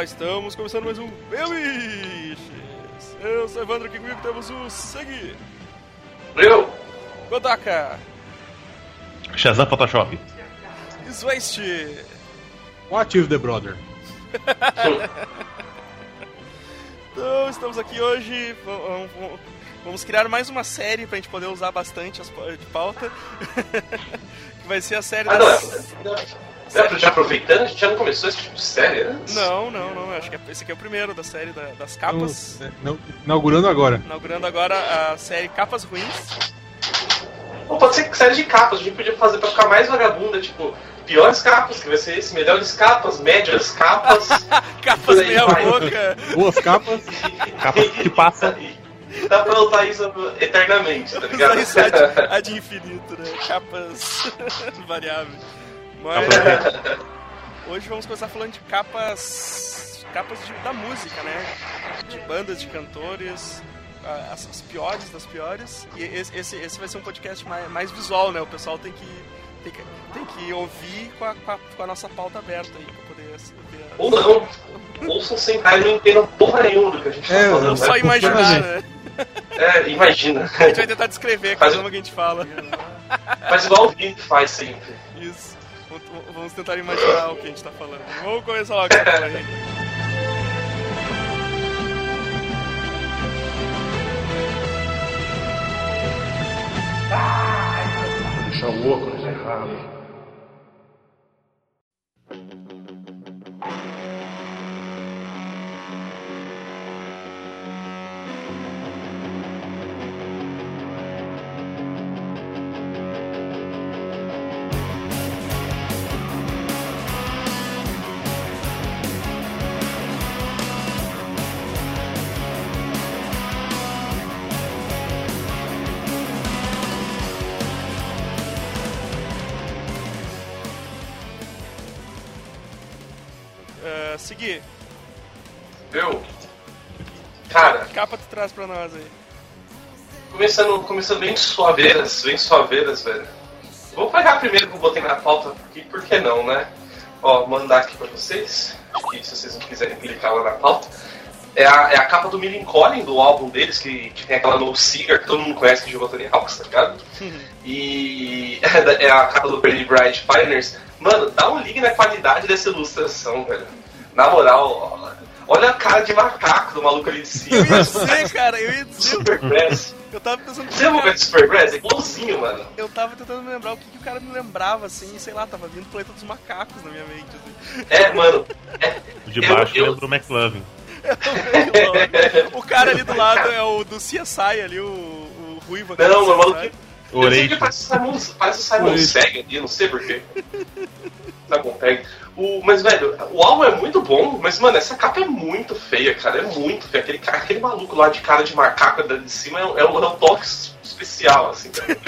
Olá, estamos começando mais um Beliches. Eu sou Evandro, aqui comigo temos o Segui, Eu? Godaka, Shazam Photoshop. Zwest. What is the brother? Então, estamos aqui hoje. Vamos criar mais uma série pra gente poder usar bastante as de pauta. que vai ser a série Ah, não, é. é, Já aproveitando, a gente já não começou esse tipo de série antes? Não, não, não. Acho que é- esse aqui é o primeiro da série da- das capas. Então, é, não- inaugurando agora. Inaugurando agora a série Capas Ruins. Ou pode ser que série de capas, a gente podia fazer pra ficar mais vagabunda, tipo, piores capas, que vai ser esse, melhores capas, médias capas. Capas meia boca. Boas capas. Capa que passa. Dá pra usar isso eternamente, tá ligado? Usar isso ad, ad infinito, né? Capas variáveis. Mas hoje vamos começar falando de capas. capas de- da música, né? De bandas, de cantores. As, as piores das piores. E esse, esse, esse vai ser um podcast mais, mais visual, né? O pessoal tem que, tem que, tem que ouvir com a, com, a, com a nossa pauta aberta aí pra poder ver. as- Ou não. Ouçam sem e não entendam porra nenhuma do que a gente É, tá Ou falando. só né? imaginar, né? É, imagina. A gente vai tentar descrever Faz- cada uma que a gente fala. Faz igual o Vini faz sempre. Isso. Vamos- tentar imaginar o que a gente tá falando. Vamos começar logo essa porra aí. deixar o óculos errado. Uh, seguir, Viu? Cara, capa tu traz pra nós aí. começando, começando bem suaveiras, bem suaveiras, velho. Vou pegar primeiro que eu botei na pauta aqui, por que não, né? Ó, mandar aqui pra vocês, que se vocês não quiserem clicar lá na pauta. É a, é a capa do Millencolin, do álbum deles, que, que tem aquela No Cigar, que todo mundo conhece que jogou Tony Hawks, tá ligado? E é a capa do Pretty Bright Pioneers. Mano, dá um ligue na qualidade dessa ilustração, velho. Na moral, ó, olha a cara de macaco do maluco ali de cima. Eu ia dizer, cara, eu ia dizer. Super Brass. Eu tava pensando. Você lembra de Super Brass? É igualzinho, mano. Eu tava tentando me lembrar o que, que o cara me lembrava, assim, sei lá, tava vindo Planeta dos Macacos na minha mente, assim. É, mano. O de baixo Eu- eu- lembra o McLovin. o cara ali do lado é o do CSI ali, o, o Ruivo. aquele Não, mano, o maluco. CSI. O Eu sei que Orate. parece o Simon, parece o Simon. Segg ali, eu não sei porquê. Simon Pegg. O, mas, velho, o álbum é muito bom, mas, mano, essa capa é muito feia, cara. É muito feia. Aquele, cara- aquele maluco lá de cara de macaco de cima é, um- é um, é um toque especial, assim, cara.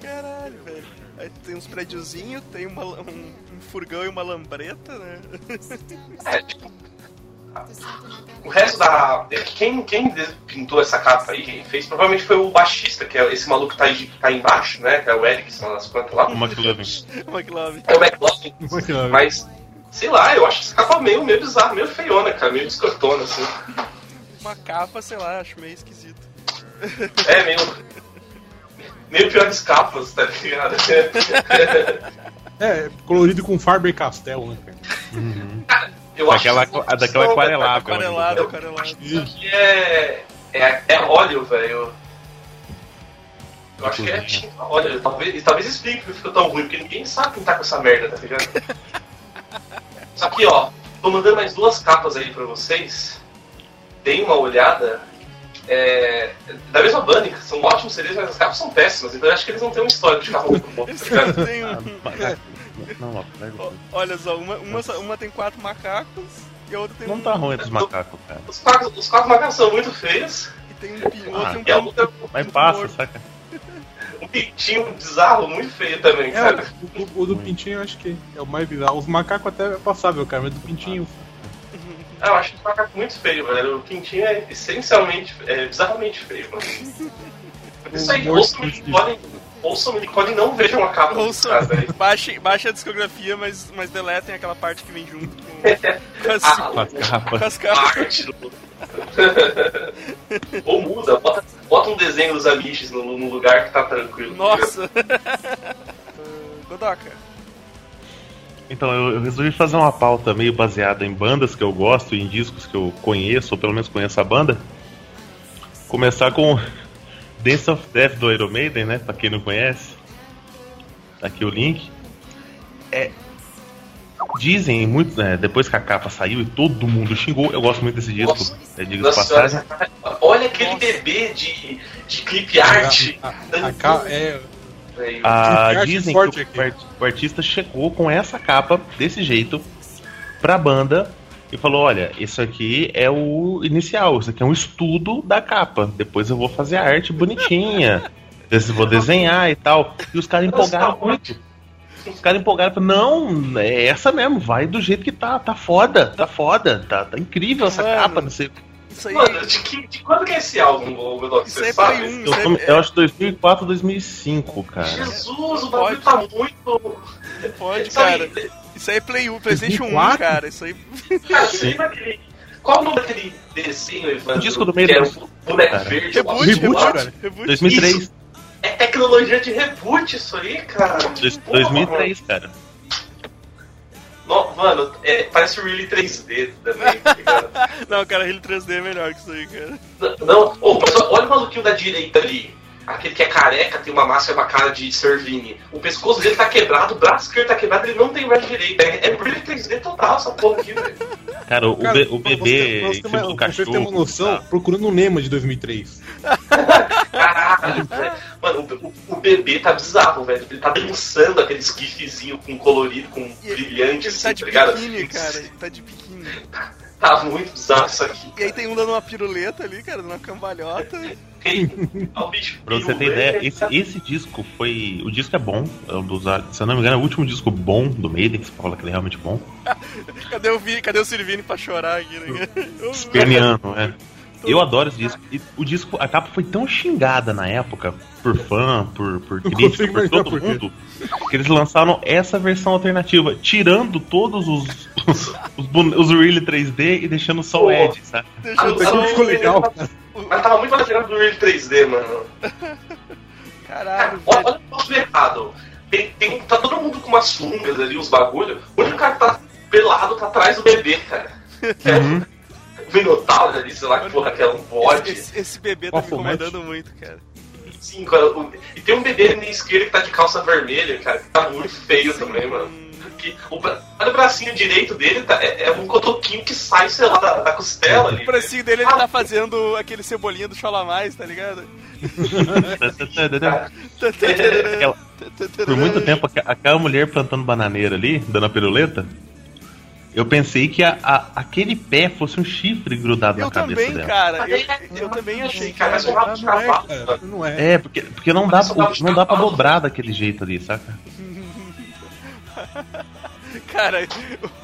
Caralho, velho. Aí tem uns prédiozinhos, tem uma- um, um furgão e uma lambreta, né? É, tipo. O resto da. Quem, quem pintou essa capa aí, quem fez, provavelmente foi o baixista, que é esse maluco que tá aí, que tá aí embaixo, né? Que é o Erickson nas plantas lá. O McLovin. McLovin. É o. McLovin. Mas, sei lá, eu acho essa capa meio, meio bizarra, meio feiona, cara, meio escrotona, assim. Uma capa, sei lá, acho meio esquisito. É, meio. Meio piores capas, tá ligado? É, colorido com Faber Castell, né, cara? Eu acho Daquela, que- a daquela aquarelado. acho que isso aqui é. É, é óleo, velho. Eu acho que é tinta óleo. Talvez, e talvez explique porque ficou tão ruim, porque ninguém sabe pintar com essa merda, tá ligado? Só que, ó, tô mandando mais duas capas aí pra vocês. Deem uma olhada. É, da mesma banda, que são ótimos CDs, mas as capas são péssimas, então eu acho que eles não têm um histórico de carro muito bom, tá ligado? Não, Olha só, uma, uma, uma tem quatro macacos e a outra tem não um. tá ruim dos macacos, cara. Os quatro, os quatro macacos são muito feios, E tem um pi- outro e um outra Mas passa, morto. saca? um pintinho bizarro, muito feio também, É, cara. o, o do Pintinho eu acho que é o mais bizarro. Os macacos até é passável, cara, mas do Pintinho. Ah, eu acho o macaco muito feio, velho. O pintinho é essencialmente, é bizarramente feio, mano. Isso aí, ouçam o explosivo. Ouçam o Minicone e não vejam a capa Ouçam, caras, velho. baixem, baixem a discografia, mas, mas deletem aquela parte que vem junto com, com as, Ah, Com as com capas. as capas. Ou muda, bota, bota um desenho dos Amish no, no lugar que tá tranquilo. Nossa! Godoka. Então, eu, eu resolvi fazer uma pauta meio baseada em bandas que eu gosto, em discos que eu conheço, ou pelo menos conheço a banda. Começar com Dance of Death do Iron Maiden, né? Pra quem não conhece. Tá aqui o link. É. Dizem muito, né, depois que a capa saiu e todo mundo xingou, eu gosto muito desse disco. Nossa. É, diga de Nossa passagem. senhora, olha aquele bebê de, de clipe art. A, a, a é. Ah, dizem que o, o artista chegou com essa capa, desse jeito, pra banda e falou: Olha, isso aqui é o inicial, isso aqui é um estudo da capa. Depois eu vou fazer a arte bonitinha, depois eu vou desenhar e tal. E os caras empolgaram muito. Os caras empolgaram falaram, não, é essa mesmo, vai do jeito que tá, tá foda, tá foda, tá, tá incrível essa Mano. capa, não sei. Isso aí, Mano, de, que, de quando que é esse álbum, isso Você é sabe? 1. Eu, tô- aí eu acho 2004, 2005, cara. Jesus, o bagulho pode. tá muito. é, pode, Sabe, cara. Isso aí é Play 1, PlayStation 1, 2004? cara. Isso aí. Qual o nome daquele desenho, Evandro? O disco do meio que era do- o boneco verde. Reboot, reboot, cara. reboot. 2003, É tecnologia de reboot isso aí, cara. dois- Porra, 2003, cara. No- mano, é, parece o Really 3D também, tá? Não, cara, ele 3D é melhor que isso aí, cara. Não, ô, mas olha o maluquinho da direita ali. Aquele que é careca, tem uma máscara, uma cara de Servini. O pescoço dele tá quebrado, o braço esquerdo tá quebrado, ele não tem braço direito. É, é Really 3D total essa porra aqui, velho. Cara, o, Cara, be- o você- bebê você em ter cima uma- Você ter uma cachorro. noção, tá? procurando o Nema de 2003. Caralho, velho. Mano, o, o- o bebê tá bizarro, velho. Ele tá dançando aquele gifzinho com colorido, com E ele- brilhante, Ele assim, tá tá de ligado? biquíni, cara. Ele tá de biquíni. Tá muito bizarro isso aqui. E aí tem um dando uma piruleta ali, cara, numa cambalhota. Ó, o bicho Pra você ter ideia, esse, esse disco foi. O disco é bom, é um dos, se eu não me engano, é o último disco bom do Maiden, que você fala que ele é realmente bom. Cadê o, Vi, cadê o Silvini pra chorar aqui, né? Perniano, é. Eu adoro esse disco. E o disco, a capa foi tão xingada na época, por fã, por, por crítico, consigo por todo por mundo, que eles lançaram essa versão alternativa, tirando todos os, os, bone- os Really 3D e deixando só o Pô. Ed, sabe? Deixa eu Ah, só... não, ficou legal, cara. Mas tava muito mais legal do Real 3D, mano. Caralho, Olha, velho. olha o posto errado. Tem, tem, tá todo mundo com umas sungas ali, uns bagulho. O único cara que tá pelado tá atrás do bebê, cara. É Uhum. um Minotauro ali, sei lá que porra que é um bode. Esse, esse bebê tá me Bafomete. incomodando muito, cara. Sim, cara. o- E tem um bebê na esquerda que tá de calça vermelha, cara, que tá muito feio também, mano. Que, o, bra- olha o bracinho direito dele, tá, é, é um cotoquinho que sai, sei lá, da, da costela ali. O bracinho dele, ele tá fazendo aquele cebolinha do Cholamais, tá ligado? Aquela- por muito tempo, aquela mulher plantando bananeira ali, dando a piruleta, eu pensei que a- a- aquele pé fosse um chifre grudado Eu na cabeça também, dela. cara. Eu, eu também achei que Cara, era. um de Não é, cavalo, cara. Não é. É, porque, porque não dá, não dá pra dobrar daquele jeito ali, saca? Cara,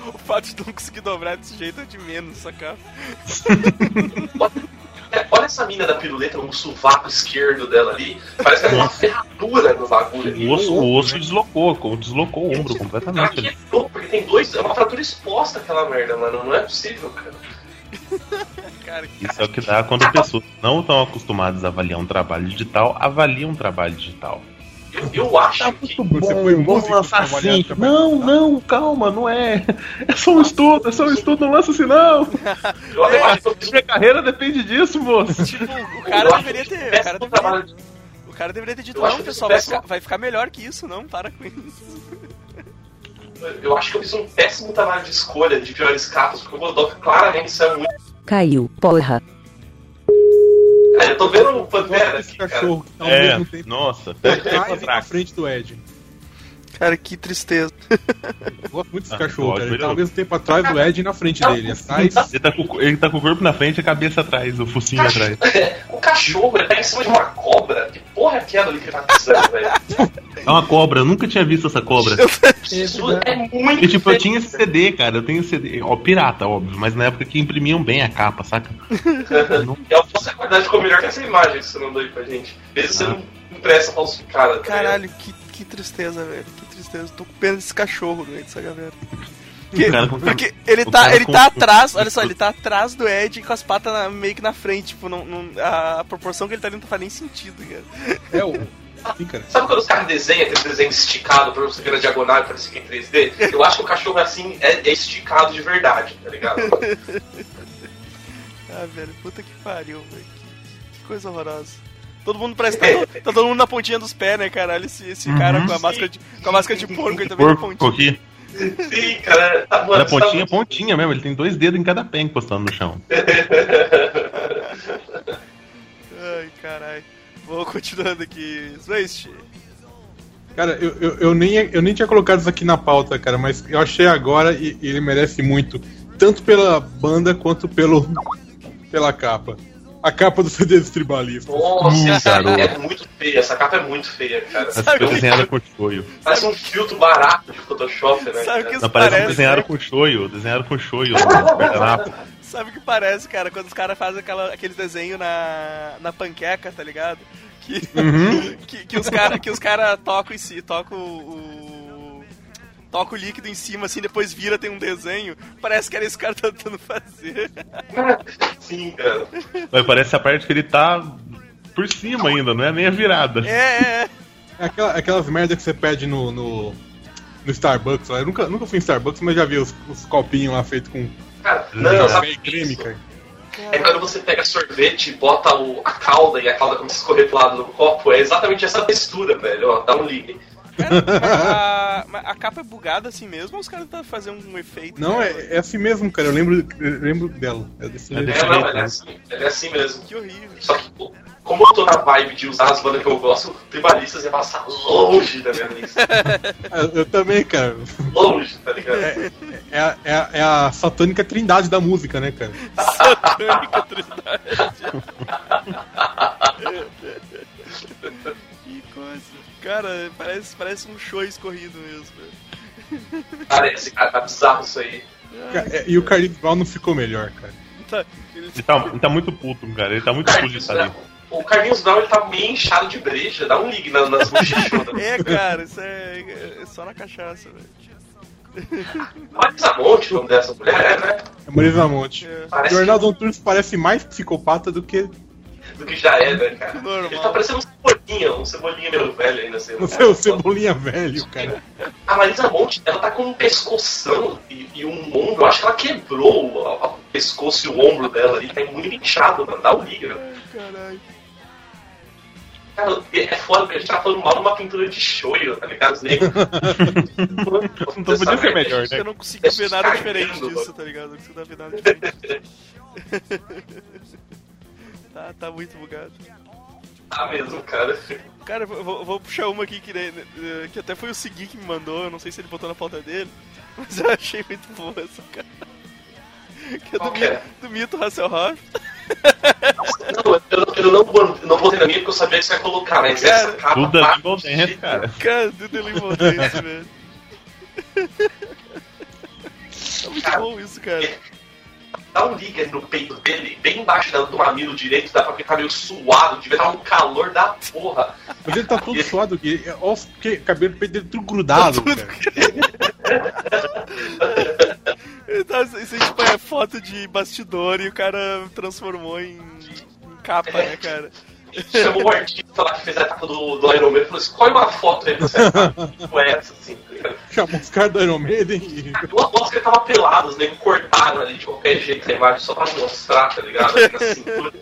o, o fato de não conseguir dobrar desse jeito é de menos, saca? É, Olha essa mina da piruleta, o sovaco esquerdo dela ali. Parece que tem uma ferradura no bagulho ali. O osso, o osso deslocou, co- deslocou o ombro completamente. É louco, porque tem dois. É uma fratura exposta aquela merda, mano. Não é possível, cara. Cara, Isso é o que dá quando as pessoas não estão acostumadas a avaliar um trabalho digital, avaliam um trabalho digital. Eu, eu acho que. Você foi vamos lançar assim. Não, não, calma, não é. É só um estudo, é só um estudo, não lança assim não. Eu, eu acho que um Minha carreira depende disso, moço. tipo, o cara deveria ter. O cara deveria, o cara deveria ter dito, não, pessoal, vai ficar, vai ficar melhor que isso, não, para com isso. Eu acho que eu fiz um péssimo trabalho de escolha de piores capas, porque o Godok claramente saiu muito. Caiu, porra. Cara, eu tô vendo o Pantera cara. cachorro que tá ao É, mesmo tempo nossa. atrás e na frente do Ed. Cara, que tristeza. Eu gosto muito desse Ah, cachorro, cara. Ele tá ao é mesmo tempo atrás do Ed e na frente dele. Atrás. Ele tá, com, ele tá com o corpo na frente e a cabeça atrás, o focinho atrás. o cachorro, ele tá em cima de uma cobra. Que porra é aquela ali que ele tá pisando, velho? É uma cobra, eu nunca tinha visto essa cobra. Isso é muito E tipo, eu tinha esse CD, cara, eu tenho CD, ó, pirata, óbvio, mas na época que imprimiam bem a capa, saca? Eu posso acordar ficou melhor que essa imagem que você mandou aí pra gente. Mesmo sendo impressa falsificada. tá Caralho, que, que tristeza, velho. Que tristeza. Tô com pena desse cachorro doente, essa galera. Que- porque ele tá, ele com- tá atrás, olha só, ele tá atrás do Ed com as patas na- meio que na frente, tipo, não, não- a, a proporção que ele tá ali não faz nem sentido, cara. É o. Sim. Sabe quando os caras desenham aquele desenho esticado pra você ver na diagonal e parecer que é em 3D? Eu acho que o cachorro assim é, é esticado de verdade, tá ligado? Ah, velho, puta que pariu, velho. Que, que coisa horrorosa. Todo mundo parece que tá, tá todo mundo na pontinha dos pés, né, caralho? Esse, esse cara com a máscara de, com a máscara de porco, ele também na Porco pontinha. aqui. Sim, cara. Tá, mano, tá pontinha, muito- pontinha mesmo. Ele tem dois dedos em cada pé encostando no chão. Ai, caralho. Vou continuando aqui. Zwist. Cara, eu, eu, eu, nem, eu nem tinha colocado isso aqui na pauta, cara, mas eu achei agora e, e ele merece muito. Tanto pela banda quanto pelo, pela capa. A capa do CD dos tribalistas. Nossa, Hum, é muito feia. Essa capa é muito feia, cara. Essa Sabe foi desenhada com shoyu. Parece um filtro barato de Photoshop, né? Sabe que isso Não, parece que parece? desenharam né? com shoyu. Desenharam com shoyu. guardanapo. Sabe o que parece, cara? Quando os caras fazem aquela, aquele desenho na, na panqueca, tá ligado? Que, que, que os caras que os cara tocam em si, tocam o, o- toca o líquido em cima, assim, depois vira, tem um desenho. Parece que era esse cara tentando fazer. Sim, cara. Mas parece a parte que ele tá por cima ainda, não é nem a virada. É, é, é. É aquela- aquelas merda que você pede no, no, no Starbucks. Eu nunca, nunca fui em Starbucks, mas já vi os, os copinhos lá feitos com Cara, não, sabe café e creme, cara. É quando você pega sorvete, bota o, a calda e a calda começa a escorrer pro lado do copo, é exatamente essa textura, velho. Ó, dá um ligue. Mas a, a capa é bugada assim mesmo ou os caras tentam fazer um efeito? Não, é, é assim mesmo, cara. Eu lembro, eu lembro dela. É desse É jeito. É, não, é assim, é assim mesmo. Que horrível. Só que, como eu tô na vibe de usar as bandas que eu gosto, tribalistas ia passar longe da minha lista. Ah, Eu, eu também, cara. Longe, tá ligado? É a, é, a, é a satânica trindade da música, né, cara? Satânica trindade. Cara, parece, parece um show escorrido mesmo, velho. Parece, cara, tá bizarro isso aí. Ca- é, E o Carlinhos Brown não ficou melhor, cara. Tá, ele- Ele tá, ele tá muito puto, cara. Ele tá muito puto de né? O Carlinhos Brown ele tá meio inchado de breja, dá um ligue na- nas bochechas. É, cara, isso é, é só na cachaça, velho. Marisa Monte, o nome dessa mulher, né? É Marisa Monte. É. O Arnaldo Antunes parece mais psicopata do que do que já é, né, cara? Normal. Ele tá parecendo um cebolinha, um cebolinha meio velho ainda assim. o seu cebolinha velho, cara. A Marisa Monte, ela tá com um pescoção e, e um ombro. Eu acho que ela quebrou o, o pescoço e o ombro dela ali. Tá muito inchado, mano. Dá o liga. Caralho. Cara, é foda porque a gente tá falando mal de uma pintura de shoyu, tá ligado? Os negros. Não podia ser melhor, Eu né? não consigo ver nada Cagando, diferente disso, tá ligado? Não consigo ver nada diferente. tá, tá muito bugado. Tá mesmo, cara. Cara, eu vou, eu vou puxar uma aqui que, né, eh, que até foi o Segui que me mandou, eu não sei se ele botou na pauta dele, mas eu achei muito boa essa cara. Que é do, que é? mito, do mito Hasselhoff. Não, eu, eu não, vou- não botei na minha porque eu sabia que você ia colocar, mas Cara, essa capa. Tudo da tá- Jingle Dance, cara. Cara, Deliver Dance, velho. É muito Cara, bom isso, cara. Dá um liga no peito dele, bem embaixo da- do mamilo direito, dá pra ficar meio suado, devia estar um calor da porra. Mas ele tá todo suado aqui. Olha os que- cabelo do peito dele tudo grudado, cara. Então, isso aí, tipo, é foto de bastidor e o cara transformou em, em capa, né, cara? Chamou o artista lá que fez a etapa do, do Iron Man e falou: escolhe uma foto aí pra você com essa, assim, tá ligado? Chamou os caras do Iron Maiden e. Eu aposto que ele tava pelado, os negros cortaram ali de qualquer jeito a imagem só pra mostrar, tá ligado? Cintura.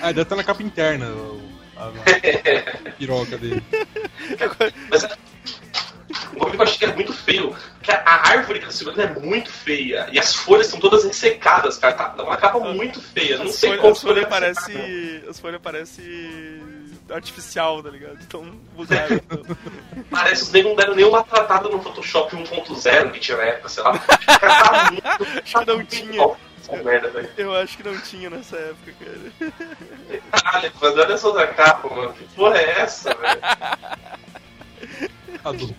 Ah, deve estar na capa interna. o- A, a piroca dele. Mas o bagulho que eu achei que é muito feio, que a a árvore que tá segurando é muito feia, e as folhas são todas ressecadas, cara. Tá uma capa muito feia. Não As sei folhas, como as folhas parece. As folhas parece artificial, tá ligado? Tão bugado. Parece que os negros não deram nenhuma tratada no Photoshop 1.0 que tinha na época, sei lá. Cara, tá muito, Acho que não tinha. essa merda, velho. Eu acho que não tinha nessa época, cara. Caralho, mas olha essa outra capa, mano. Que porra é essa, velho? A do,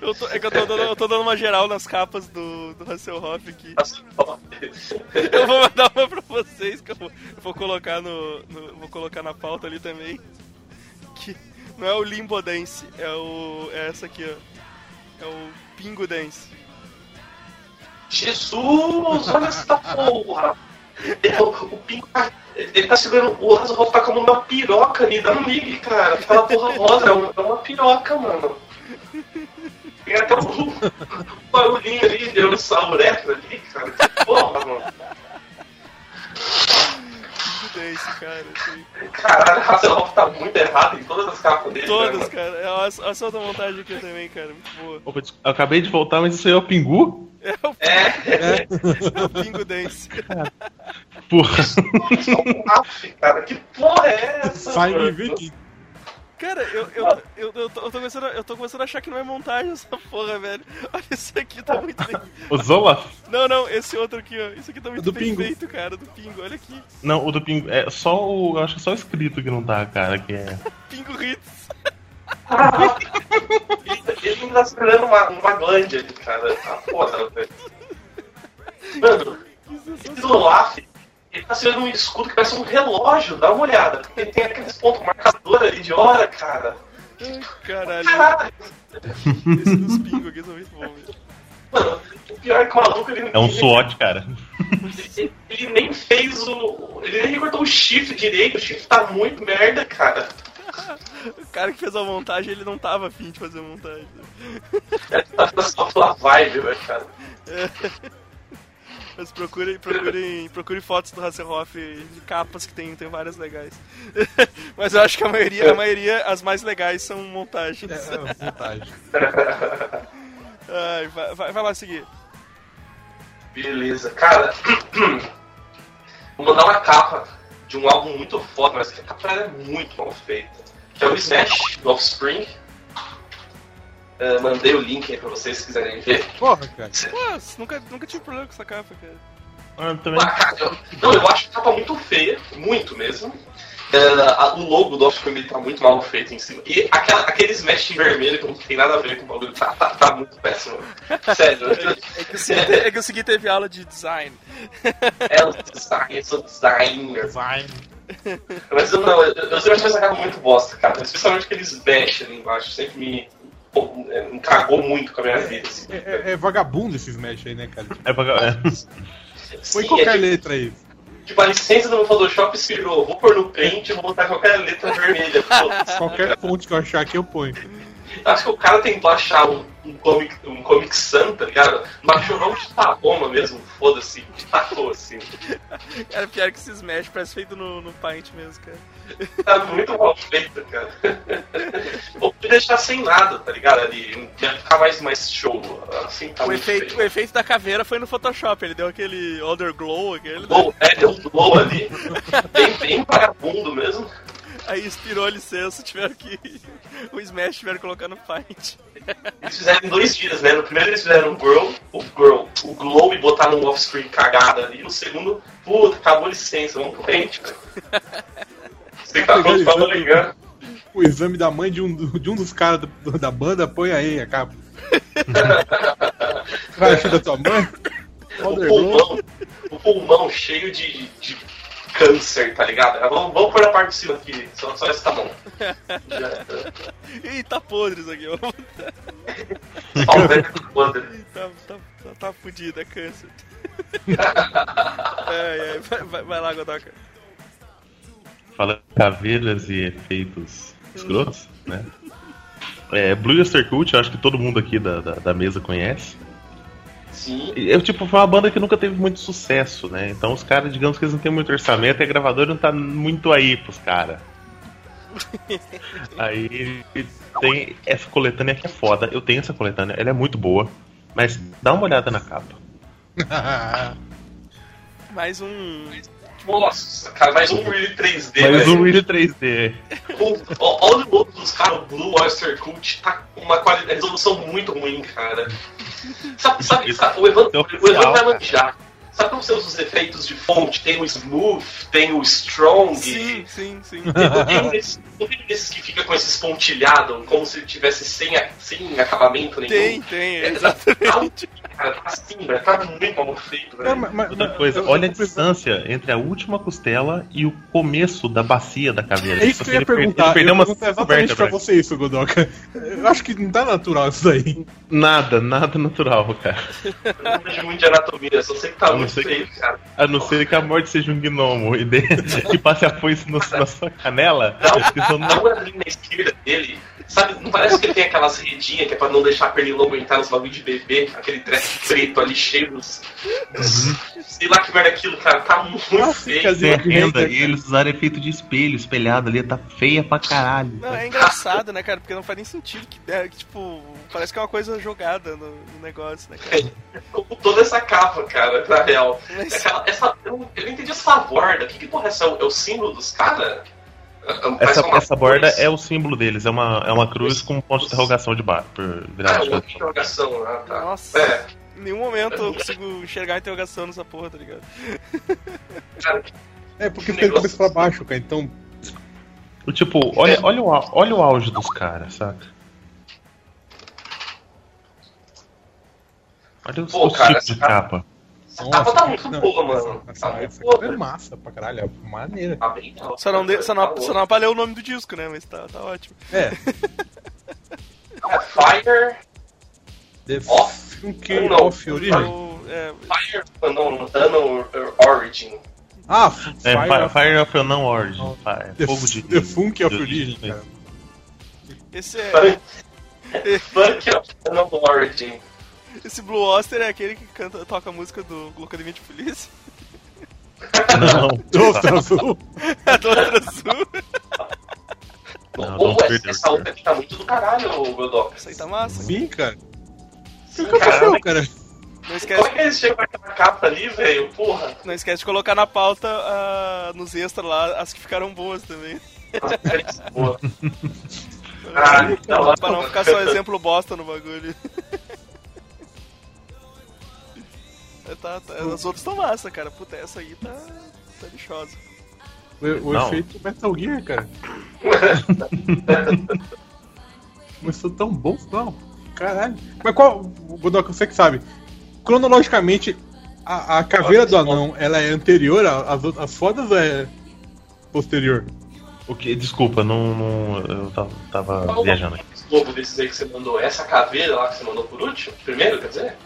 Eu tô, é que eu tô, dando, eu tô dando uma geral nas capas do, do Hasselhoff aqui. Eu vou mandar uma pra vocês que eu vou, eu vou colocar no, no, Vou colocar na pauta ali também. Que não é o Limbo Dance, é o. É essa aqui, ó. É o Pingo Dance. Jesus, olha essa porra! O Pingo tá ele tá segurando. O Hasselhoff tá como uma piroca ali, dá um ligue, cara. Aquela porra rosa, é uma, é uma piroca, mano. Tem até um, um barulhinho ali de um saureto ali, cara. Que porra, mano. Esse cara, assim. Caralho, o Hasselhoff tá muito errado em todas as capas dele. Todas, né, cara. É, olha essa outra montagem aqui também, cara. Muito boa. Opa, eu acabei de voltar, mas isso aí é o Pingu? É o, é. É. é o Pingo Dance. Porra. cara, que porra é essa? Sai me ver aqui. Cara, eu, eu, eu, eu, tô, eu, tô começando a, eu tô começando a achar que não é montagem essa porra, velho. Olha, isso aqui tá muito bem. O Zola? Não, não, esse outro aqui, ó. Isso aqui tá muito do bem Pingo. feito, cara, do Pingo, olha aqui. Não, o do Pingo. É só o. Eu acho que é só escrito que não tá, cara, que é. Pingo Hits. Ele não tá esperando uma, uma ali, cara. Tá foda, velho. Mano, esse Olaf, ele tá segurando um escudo que parece um relógio, dá uma olhada. Porque tem aqueles pontos marcadores ali de hora, cara. Ai, caralho. Caralho. Esse dos pingos aqui são muito velho. Mano, o pior é que o maluco ele É um SWAT, cara. Ele, ele nem fez o. Ele nem recortou o chifre direito, o chifre tá muito merda, cara. O cara que fez a montagem, ele não tava afim de fazer a montagem. Ele tá só pela vibe, velho, cara. É. Mas procurem, procurem, procurem fotos do Hasselhoff de capas que tem, tem várias legais. Mas eu acho que a maioria, a maioria, as mais legais são montagens. É, é montagem. Ai, vai, vai, vai lá seguir. Beleza, cara. Vou mandar uma capa de um álbum muito foda, mas que a capa é muito mal feita. Que é o Smash, do Offspring. Uh, mandei o link aí pra vocês se quiserem ver. Porra, cara. Pô, nunca, nunca tive problema com essa capa, cara. Ah, também. Ah, cara, eu, não, eu acho a capa muito feia, muito mesmo. Uh, a- o logo do Offspring ele tá muito mal feito em cima. E aquela, aquele Smash em vermelho que não tem nada a ver com o bagulho, tá, tá, tá muito péssimo. Sério. É que, o Segui, é que o Segui teve aula de design. É o design, eu sou designer. Vai. Mas eu não, eu, eu sempre achei essa capa muito bosta, cara. Especialmente aqueles Smash ali embaixo, sempre me, pô, é, me cagou muito com a minha vida. Assim. É, é- é vagabundo esse Smash aí, né, cara? É pra... é. Põe Sim, qualquer é, tipo, letra aí. tipo, a licença do meu Photoshop expirou. Vou pôr no Paint e vou botar qualquer letra vermelha. Qualquer fonte que eu achar aqui eu ponho. Acho que o cara tentou achar um, um comic, um comic Sun, tá ligado? Baixou o nome de Tahoma mesmo, foda-se, de tacou assim. Era pior que esse Smash, parece feito no, no Paint mesmo, cara. Tá muito mal feito, cara. Vou deixar sem nada, tá ligado? Ali, ia ficar mais, mais show. Assim tá O efeito, o efeito da caveira foi no Photoshop, ele deu aquele Other Glow, aquele, né? Glow, é, deu um glow ali. Bem, bem vagabundo mesmo. Aí expirou a licença, tiveram que. O Smash tiveram que colocar no Paint. Eles fizeram em dois dias, né? No primeiro eles fizeram o Girl, o Girl, o Glow e botaram um off-screen cagada ali. No segundo, puta, acabou a licença, vamos pro pente, velho. Você que tá pronto pra ligar. O exame da mãe de um, de um dos caras do- da banda, põe aí a capa. Vai achar da tua mãe? O pulmão, o pulmão cheio de, de câncer, tá ligado? Vamos, vamos pôr a parte de cima aqui, só, só essa tá bom. Ih, tá podre isso aqui, ó. só o velho podre. Ih, tá, tá, tá, tá fudido, é câncer. é, é, vai, vai, vai lá, Godoka. Falando em caveiras e efeitos escrotos, né? É, Blue Oyster Cult, eu acho que todo mundo aqui da, da, da mesa conhece. Sim. Eu, tipo, foi uma banda que nunca teve muito sucesso, né? Então os caras, digamos que eles não têm muito orçamento e a gravadora não tá muito aí pros caras. Aí tem essa coletânea que é foda. Eu tenho essa coletânea, ela é muito boa. Mas dá uma olhada na capa. Mais um. Nossa, cara, mais um Really 3D, Mas velho. um Really 3D. O- ó, Olha o logo dos caras, o Blue Oyster Cult, tá com uma qualidade, resolução muito ruim, cara. Sabe, sabe, sabe o Evandro, é o Evandro vai manjar. Sabe como usa os efeitos de fonte? Tem o smooth, tem o strong. Sim, sim, sim. Tem um desses, não tem um desses que fica com esses pontilhados, como se ele tivesse sem, a- sem acabamento nenhum. Tem, tem, É, exatamente. Cara, tá assim, velho. Tá muito mal feito, velho. É, mas- mas- Outra coisa, eu- olha a eu preciso- distância entre a última costela e o começo da bacia da caveira. É isso que eu ia Ele per- perguntar. Ele Eu perdeu uma exatamente pra pra você isso, Godoka. Eu acho que não tá natural isso aí. Nada, nada natural, cara. Eu não vejo muito de anatomia, só sei que tá Eu não sei feio, cara. A não ser que a morte seja um gnomo e, de, e passe a foice no- na sua canela. Não- uma ali na esquerda dele. Sabe, não parece que ele tem aquelas redinhas que é pra não deixar a pernilongo entrar nos bagulho de bebê? Aquele treco preto ali cheio dos. dos- Sei lá que merda é aquilo, cara. Tá muito Nossa, feio. Tem renda e eles usaram efeito de espelho, espelhado ali, tá feia pra caralho. Não, é engraçado, né, cara? Porque não faz nem sentido que, é, que, tipo, parece que é uma coisa jogada no, no negócio, né, cara? Com toda essa capa, cara, Mas- Aquela, essa, eu, não- eu entendi essa borda. Que que porra é essa? É o, é símbolo dos caras? Essa, essa borda é o símbolo deles, é uma, é uma cruz com um ponto de interrogação de baixo, por Ah, de uma canto. interrogação. Ah, tá. Nossa. É, Em nenhum momento eu consigo enxergar a interrogação nessa porra, tá ligado? cara, É porque Que fica de cabeça pra baixo, cara. Então. O Tipo, olha, olha, o, olha o auge dos caras, saca? Olha os, Pô, os cara, tipos de essa capa- capa. essa capa tá muito não, boa, mano. Essa, Tá essa, boa, é massa pra caralho, é maneira. Tá bem alta, Só não, de, só, tá não, louco. só não apalhou o nome do disco, né? Mas tá, tá ótimo. É. É, Fire, The Off? Funk Não. of Origin. O- é, Fire, Unknown, Origin. Ah, É, Fire, Fire, of- Fire of Unknown Origin. The, fogo de. The Funk of Origin, cara. esse, é, Funk, Funk of Unknown Origin. Esse Blue Oster é aquele que canta, toca a música do Academia de Polícia. Não, Outra azul. É do outro azul. Não, Pô, não essa, perdeu, essa outra aqui tá muito do caralho, Godox. Isso aí tá massa. Sim, cara. Sim, O que cara, aconteceu, cara? Não Como é que eles chegam com aquela capa ali, velho? Porra. não esquece de colocar na pauta ah, nos extras lá as que ficaram boas também. Boa. Caralho, da hora. pra não ficar só exemplo bosta no bagulho. Tá, tá, as outras estão massa, cara. Puta, essa aí tá, tá lixosa. O, o efeito Metal Gear, cara. Começou tão bom, não. Caralho. Mas qual. Godoka, você que sabe. Cronologicamente, a, a caveira do anão, ela é anterior a- às outras às fodas ou é posterior? O que? Desculpa, não, não- eu tava, tava viajando aqui. Desses aí que você mandou, essa caveira lá que você mandou por último? Primeiro, quer dizer?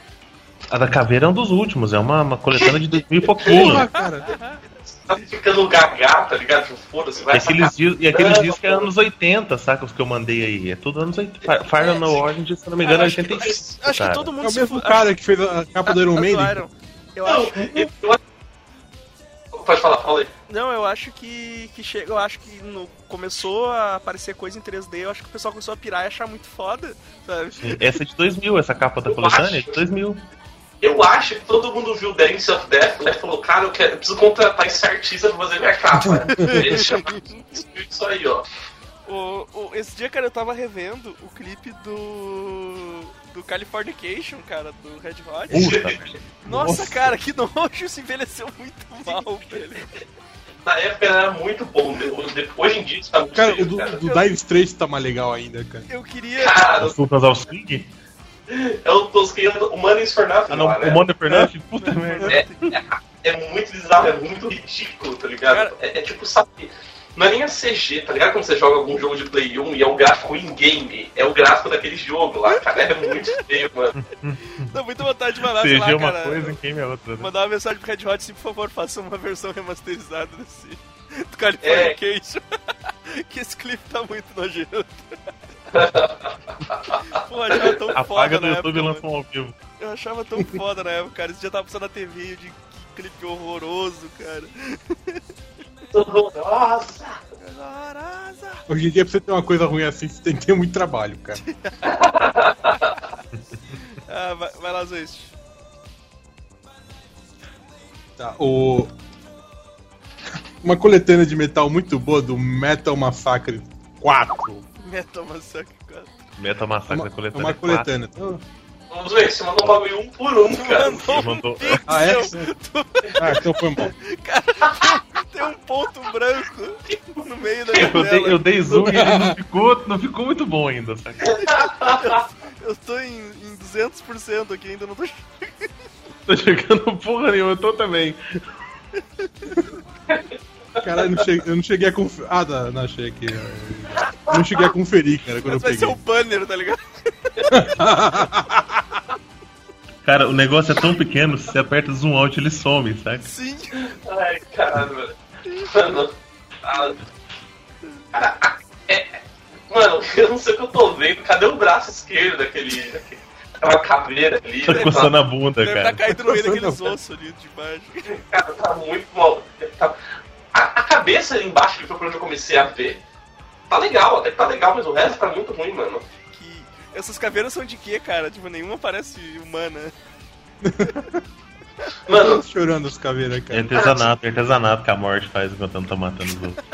A da caveira é um dos últimos, é uma, uma coletânea de 2000 e pouquinho. Porra, cara. Tá ficando gagá, tá ligado? Tipo, Foda-se, E vai aqueles, sacar. dias, e aqueles que é anos 80, saca? Os que eu mandei aí. É tudo anos 80. Fire- Fire no Orange, se não me engano, é acho que- 85. Acho que todo mundo É o mesmo cara que fez a capa do Iron acho- Maiden. Eu Não, acho, Pode falar, fala aí. não, eu acho que, que chega, eu acho que no, começou a aparecer coisa em 3D, eu acho que o pessoal começou a pirar e achar muito foda, sabe? Essa é de 2000, essa capa da coletânea é acho. de 2000. Eu acho que todo mundo viu Dance of Death né, e falou, cara, eu, quero, eu preciso contratar esse artista pra fazer minha capa. Ele chama isso aí, ó. O, o- esse dia, cara, eu tava revendo o clipe do. do Californication, cara, do Red Hot. Puta, Nossa, cara, que nojo, isso envelheceu muito mal, velho. Na época era muito bom. Hoje em dia tá muito Cara, feio, o do, cara. do Dire Straits tá mais legal ainda, cara. Eu queria. Cara, as frutas ao swing? Eu tô escrevendo o Money is for Nothing Ah, não, lá, né? o Money for Nothing? Puta merda. É, é, é muito bizarro, é muito ridículo, tá ligado? Cara- É, é tipo, sabe, não é nem a CG, tá ligado? Quando você joga algum jogo de Play 1 e é o gráfico in-game, é o gráfico daquele jogo lá, cara, é muito feio, mano. Dá muita vontade de mandar, sei CG lá, é uma cara. coisa, em game é outra. né? Mandar uma mensagem pro Red Hot, assim, por favor, faça uma versão remasterizada desse. Do Californication. que esse clipe tá muito nojento. Pô, eu achava tão Apaga foda do na YouTube época, um ao vivo. Eu achava tão foda na época, cara. Esse dia tava passando na TV de que clipe horroroso, cara. Nossa! Horrorosa. Hoje em dia, pra você ter uma coisa ruim assim, você tem que ter muito trabalho, cara. Ah, vai, vai lá, Zoist. Tá, o... Uma coletânea de metal muito boa do Metal Massacre 4. Metal Massacre 4. Meta Massacre Uma, coletânea. uma coletânea. Então, Vamos ver, você mandou um bagulho um por um, cara. Mandou um mandou- pixel. Ah, é? Ah, então foi mal. Tem um ponto branco no meio da Eu dei, eu dei zoom e ele não ficou, não ficou muito bom ainda, saca? Eu tô em, em 200% aqui, ainda não tô... Tô chegando porra nenhuma, eu tô também. Caralho, não cheguei- eu não cheguei a conferir. Ah, tá, não, achei aqui. Eu não cheguei a conferir, cara, quando eu Vai ser peguei. o banner, tá ligado? Cara, o negócio é tão pequeno, se você aperta zoom out, ele some, saca? Sim. Ai, caralho, velho. Mano, ah, cara, ah, é- mano, eu não sei o que eu tô vendo. Cadê o braço esquerdo daquele. daquele aquela caveira ali? Tá né? coçando a bunda, Deve cara. caído no meio Não, daqueles cara. ossos ali de baixo. Cara, tá muito mal. Tá- A, a cabeça ali embaixo, que foi quando eu comecei a ver, tá legal, até que tá legal, mas o resto tá muito ruim, mano. Que... Essas caveiras são de quê, cara? Tipo, nenhuma parece humana. Mano, Tô chorando os caveiras, É cara. artesanato, é artesanato que a morte faz enquanto tá matando os outros.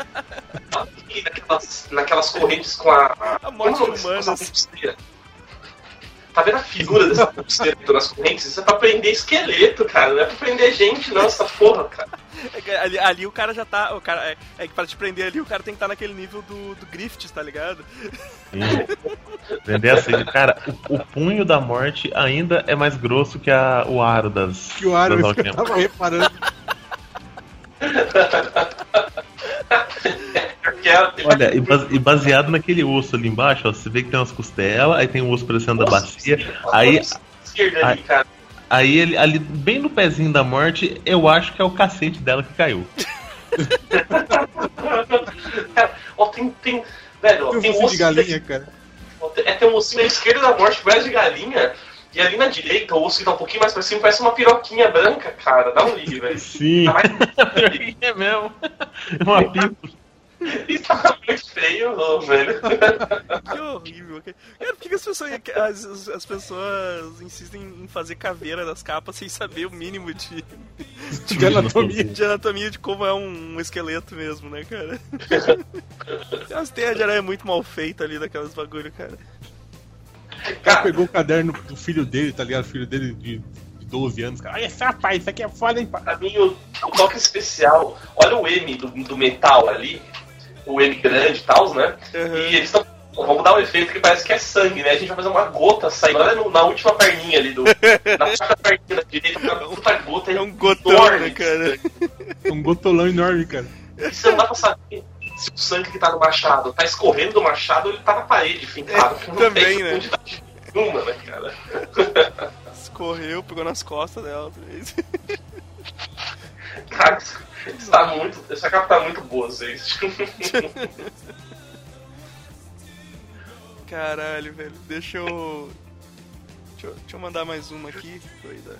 e naquelas, naquelas correntes com a. A morte humana. Tá vendo a figura dessa pulseira nas correntes? Isso é pra prender esqueleto, cara. Não é pra prender gente, não, essa porra, cara. É Ali, ali o cara já tá. O cara, é, é que pra te prender ali, o cara tem que estar naquele nível do, do Grift, tá ligado? Sim. Vender assim, cara, o, o punho da morte ainda é mais grosso que a, o aro das. Que o Aro, das eu tava reparando. Olha, e, base- baseado naquele osso ali embaixo, ó, você vê que tem umas costelas, aí tem um osso parecendo da bacia, aí, cara. aí ele, ali bem no pezinho da morte, eu acho que é o cacete dela que caiu. Cara, ó, tem. tem velho, ó, tem um de galinha, cara. É, tem um ossinho à esquerda da morte, parece de galinha. E ali na direita, o osso que tá um pouquinho mais pra cima, parece uma piroquinha branca, cara. Dá um ligue, velho. Sim, Tá mais- é mesmo. É uma pinto. Isso tá muito feio, velho. Que horrível. Cara, por que, as pessoas. As, as- as pessoas insistem em fazer caveira das capas sem saber o mínimo de, De anatomia. de anatomia de como é um, um esqueleto mesmo, né, cara? Umas teias de aranha muito mal feitas ali daquelas bagulho, cara. O cara pegou o caderno do filho dele, tá ligado? O filho dele de, de 12 anos, cara. Olha pai, isso aqui é foda, hein, pai? Pra mim, o, o toque especial, olha o M do, do metal ali, o M grande e tal, né? Uhum. E eles estão. Vamos dar um efeito que parece que é sangue, né? A gente vai fazer uma gota saindo. Olha no- na última perninha ali do. na última perninha da direita, uma puta gota É um gotão, enorme né, de cara? É um gotolão enorme, cara. Você não dá pra saber se o sangue que tá no machado tá escorrendo do machado ele tá na parede, fincado. não também, né? nenhuma, né, cara? Escorreu, pegou nas costas dela. Cara, isso tá muito. Essa capa tá muito boa, gente. Caralho, velho. Deixa eu. Deixa eu, deixa eu mandar mais uma aqui. Coisa.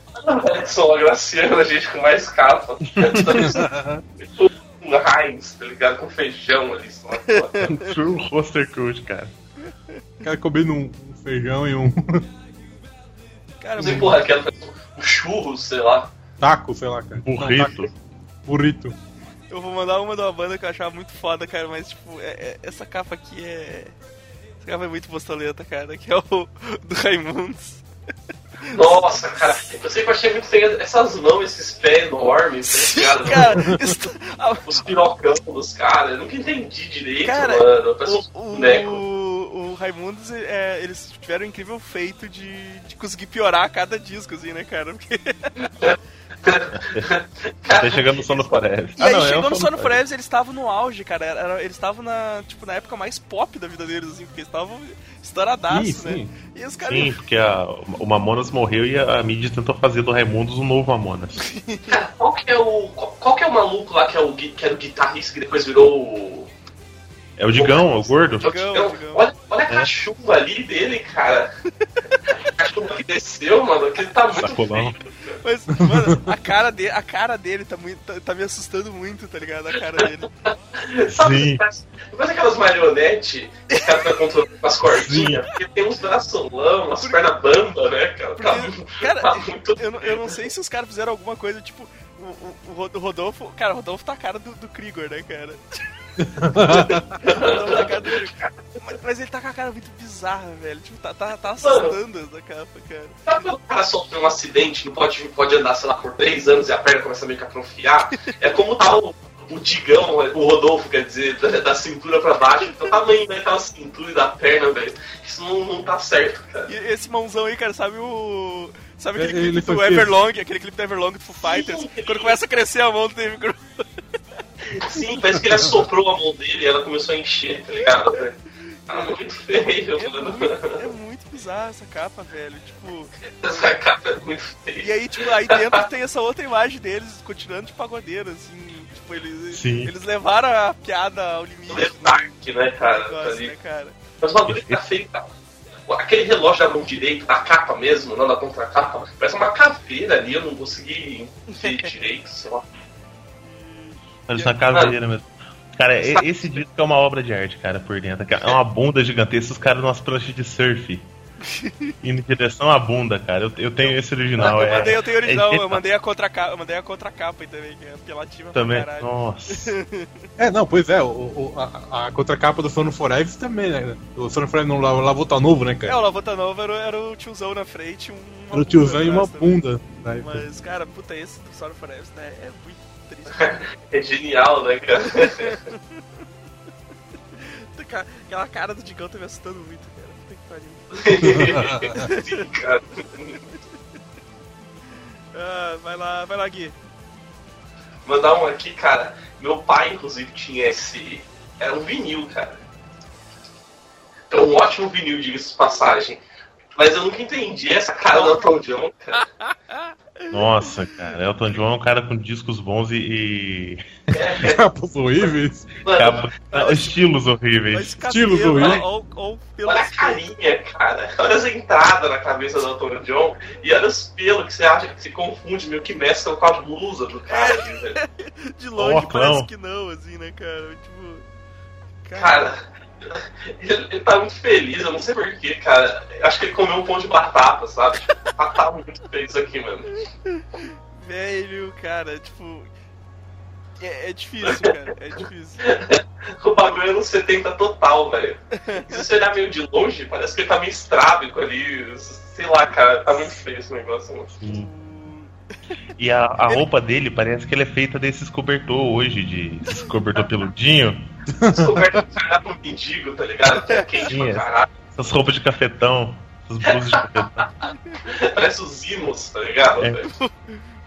Só agraciando a gente com mais capa. um Heinz, tá ligado? Com feijão ali só. True roster cult, cara. O cara comendo um, feijão e um Cara, Não sei, porra, aquela um churro, sei lá. taco, sei lá, cara. Burrito. taco. Burrito. eu vou mandar uma de uma banda que eu achava muito foda, cara, mas tipo, é- é- essa capa aqui é. Essa capa é muito bostoleta, cara, que é o do Raimundos. Nossa, cara, eu sempre achei muito feio essas mãos, esses pés enormes, tá ligado? Cara, isso- ah, Os pirocão dos caras, eu nunca entendi direito, Cara, mano. Parece uns o, o, o Raimundos, é, eles tiveram o incrível feito de, de conseguir piorar a cada disco, assim, né, cara? Porque... Até chegando no Sono Forest. E aí é chegou o no Sono Forever, eles estavam no auge, cara. Era- era- eles estavam na, tipo, na época mais pop da vida deles, assim, porque eles estavam estouradaços, Sim, né? sim. E os caras. Sim, porque a- o Mamonas morreu e a, a mídia tentou fazer do Raimundos um novo Mamonas. Cara, qual que é o. Qual, qual que é o maluco lá que, é o, que era o guitarrista que depois virou o. É o Digão, é o gordo? É o Digão, Digão. Digão. Olha, olha a cachumba ali dele, cara. a cachumba que desceu, mano, que ele tá muito Sacolão. feio. Mas, mano, a cara, de, a cara dele tá, muito, tá, tá me assustando muito, tá ligado? A cara dele. Sabe, parece aquelas marionetes que o cara tá controlando com as cordinhas, porque tem uns braços lão, umas pernas bamba, né, cara? Tá, Porque, cara, tá muito. eu, não- eu não sei se os caras fizeram alguma coisa, tipo, o, o, o Rodolfo. Cara, o Rodolfo tá a cara do, do Krigor, né, cara? A. Mas, mas ele tá com a cara muito bizarra, velho. Tipo, tá, tá, tá assustando essa capa, cara. Sabe quando o cara sofre um acidente, não pode, pode andar, sei lá, por três anos e a perna começa meio que a atrofiar? É como tá o, o Digão, o Rodolfo, quer dizer, da, da cintura pra baixo. Então o tamanho daquela cintura e da perna, velho. Isso não, não tá certo, cara. E esse mãozão aí, cara, sabe o. Sabe aquele Ele clipe do Everlong, aquele clipe do Everlong do Foo Fighters? Sim. Quando começa a crescer a mão do Dave Grohl. Sim, parece que ele assoprou a mão dele e ela começou a encher, tá ligado? Ah, muito feio, É mano. muito, é muito bizarro essa capa, velho. Tipo. Essa capa é muito feia. E aí, tipo, aí dentro tem essa outra imagem deles continuando de pagodeiro, assim. Tipo, eles, Sim. eles levaram a piada ao limite. É dark, né, cara? Tá Negócio, ali. né, cara? Mas o bagulho que tá feio, cara. Aquele relógio da mão direita, da capa mesmo, não da contracapa, parece uma caveira ali, eu não consegui ver direito, sei lá. Parece uma caveira mesmo. Cara, esse disco é uma obra de arte, cara, por dentro. É uma bunda gigantesca, os caras umas pranchas de surf. Indo em direção à bunda, cara. Eu, eu tenho esse original. eu é, mandei, eu tenho original, é eu mandei a contracapa, eu mandei a contracapa aí também, que é apelativa Também. pra caralho. Nossa. É, não, pois é, o, o- a, a contracapa do Sono Forever também, né? O Sono Forever não lava tá novo, né, É, cara? o Lavota Nova era, era o tiozão na frente, um. Era o tiozão e uma bunda. Né? Mas, cara, puta, esse do Sorry Forever, né? É muito. É genial, né, cara? Aquela cara do Digão tá me assustando muito, cara. Puta que pariu. Sim, cara. Ah, vai lá, vai lá, Gui. Mandar um aqui, cara. Meu pai, inclusive, tinha esse. Era um vinil, cara. É um ótimo vinil, diga-se de passagem. Mas eu nunca entendi essa cara do Elton John, cara. Nossa, cara. Elton John é um cara com discos bons e. e... Capas horríveis. Mano, não, estilos horríveis. Estilos cabelo, ruins. olha, olha, a carinha, cara. Olha as entradas na cabeça do Elton John. E olha os pelos que você acha que se confunde, meio que mescla com a blusa do cara. assim, velho. De longe Óculos. parece que não, assim, né, cara? Tipo. Cara, ele, ele tá muito feliz, eu não sei porquê, cara. Eu acho que ele comeu um pão de batata, sabe? Tá, tá muito feio isso aqui, mano. Velho, cara, tipo. É, é difícil, cara. É difícil. O bagulho é no 70 total, velho. E se você olhar meio de longe, parece que ele tá meio estrábico ali. Sei lá, cara, tá muito feio esse negócio. Mano. Sim. E a, a roupa dele parece que ela é feita desses cobertor hoje, de esses cobertor peludinho. Descoberta de caralho com um mendigo, tá ligado? Que é quente pra Sim, caralho. Essas roupas de cafetão. Essas blusas de cafetão. Parece os imos, tá ligado? É. velho?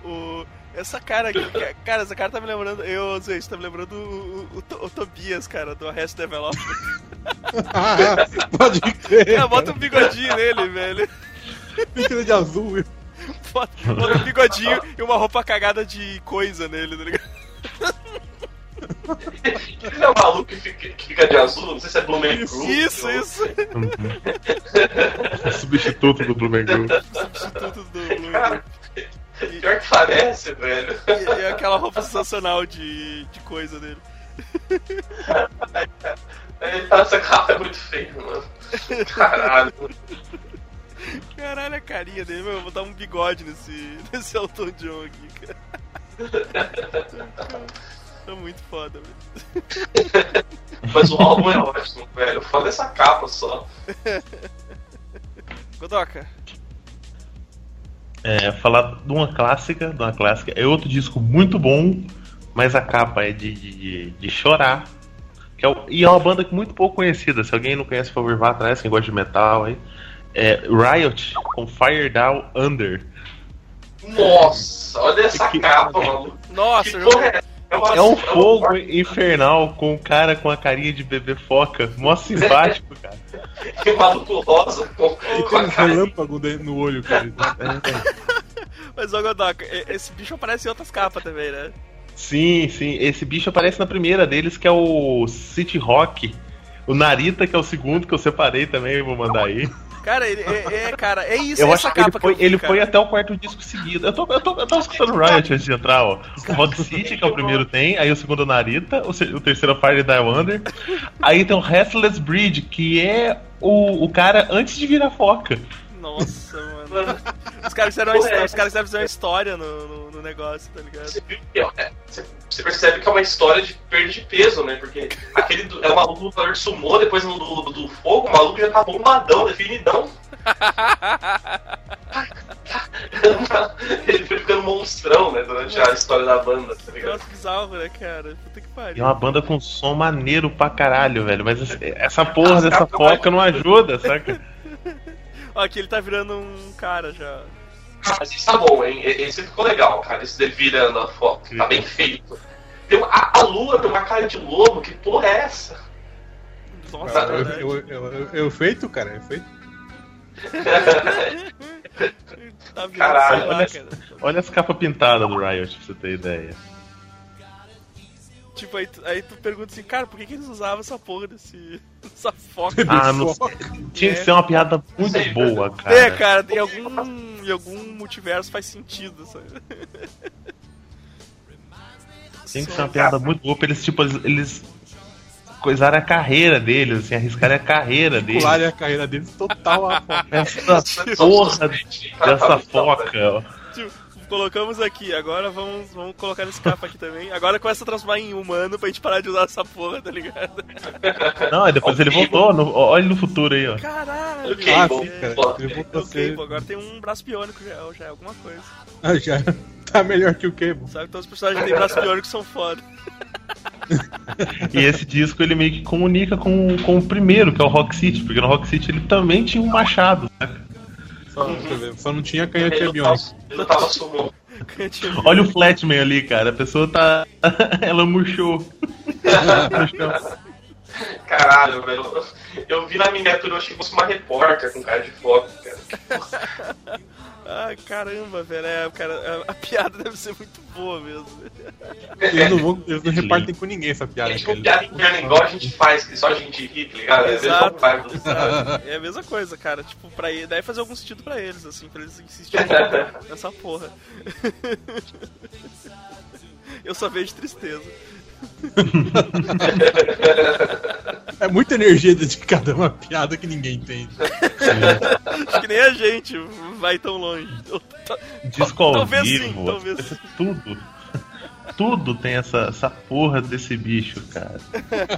O, essa cara aqui, ca- cara, essa cara tá me lembrando. Eu, Zé, tá me lembrando o, o, o, o Tobias, cara, do Arrest Development. Pode crer. Cara, bota um bigodinho nele, velho. Pintura de azul. Bota, bota um bigodinho e uma roupa cagada de coisa nele, tá ligado? Ele é um maluco que fica, que fica de azul, não sei se é Blumengrove. Isso, ou- isso. O substituto do Blumenau. Substituto do. Cara, pior que parece, velho. E, e aquela roupa sensacional de, de coisa dele. Ele tá essa capa é muito feio, mano. Caralho. Caralho, a carinha dele, meu, eu vou dar um bigode nesse, nesse Elton John aqui, cara. Tá muito foda, velho. Mas o álbum é ótimo, velho. Foda essa capa só. Godoka, É, falar de uma clássica, de uma clássica. É outro disco muito bom, mas a capa é de, de, de chorar. Que é o- e é uma banda muito pouco conhecida. Se alguém não conhece, por favor, vá atrás, quem gosta de metal aí. É Riot com Fire Down Under. Nossa, olha essa Que- capa, maluco. Nossa, Que eu- porra é uma- É um fogo infernal com um cara com a carinha de bebê foca. Mó simpático, cara. Que maluco rosa com, E com um relâmpago de- no olho, cara. mas ô Godoka, e- esse bicho aparece em outras capas também, né? Sim, sim. Esse bicho aparece na primeira deles, que é o City Rock. O Narita, que é o segundo que eu separei também, vou mandar aí. Cara, ele é, é, cara, é isso, eu é acho essa que ele capa foi, que eu vi, ele cara. foi até o quarto disco seguido. Eu, tô, eu, tô, eu tava escutando o Riot antes de entrar, ó. O Mod City, que é o primeiro tem, aí o segundo é o Narita, o, o terceiro é o Fire Die Wonder. Aí tem o Restless Breed, que é o, o cara antes de virar foca. Nossa, mano. Os caras fizeram uma, histó- os caras fizeram uma história no, no, no negócio, tá ligado? Você, viu que, é, você- percebe que é uma história de perda de peso, né? Porque aquele do- é um maluco lutador de sumô, depois no do, do fogo, o maluco já tá bombadão, definidão. Ele foi ficando monstrão, né? Durante a história da banda, tá ligado? Bizarro, né, cara? Puta que E é pariu. uma banda com som maneiro pra caralho, velho. Mas essa porra As dessa capas foca não ajuda, saca? Ó, aqui ele tá virando um cara já. Ah, mas esse tá bom, hein? Esse ficou legal, cara. Esse dele virando a foto. Tá bem feito. Tem uma- a, a lua tem uma cara de lobo, que porra é essa? Nossa, Eu, verdade. eu, eu, eu, eu feito, cara, eu feito. Tá Caralho, olha- cara. Olha as capas pintadas do Riot, pra você ter ideia. Tipo, aí tu, aí tu pergunta assim, cara, por que, que eles usavam essa porra desse. essa foca? Ah, não sei. Tinha que ser uma piada muito Sei, boa, cara. É, cara, em algum, em algum multiverso faz sentido, sabe? Tinha que ser uma piada muito boa pra eles, tipo, eles, eles coisaram a carreira deles, assim, arriscarem a carreira deles. Pularem a carreira deles total a foca. Essa porra dessa foca. Tipo, colocamos aqui, agora vamos, vamos colocar nesse capa aqui também. Agora começa a transformar em humano pra gente parar de usar essa porra, tá ligado? Não, aí depois ele voltou. no- olha no futuro aí, ó. Caralho! Ok, Ah, bom, sim, cara. Ele voltou a Ok, ser. pô, agora tem um braço biônico já, já é alguma coisa. Ah, já tá melhor que o Cable. Sabe que todos os personagens que têm braço biônico são foda. E esse disco ele meio que comunica com, com o primeiro, que é o Rock City, porque no Rock City ele também tinha um machado. né? Só, ver, só não tinha ele tava sumô. Olha o Flatman ali, cara. A pessoa tá. Ela murchou. Caralho, velho. Eu vi na miniatura, eu achei que fosse uma repórter com cara de foco, cara. Ai, caramba, velho. É, cara, a, a piada deve ser muito boa mesmo. Eles não, vão, eles não repartem com ninguém essa É piada. tipo cara. piada interna igual a gente faz, que só a gente ri, tá ligado? Às vezes Exato. É a mesma coisa, cara. Tipo, pra ele, deve fazer algum sentido pra eles, assim, pra eles insistirem nessa porra. Eu só vejo tristeza. É muita energia dedicada a uma piada que ninguém entende. Acho que nem a gente vai tão longe. Disco ao Talvez sim, vivo. talvez essa- Tudo. Tudo tem essa, essa porra desse bicho, cara.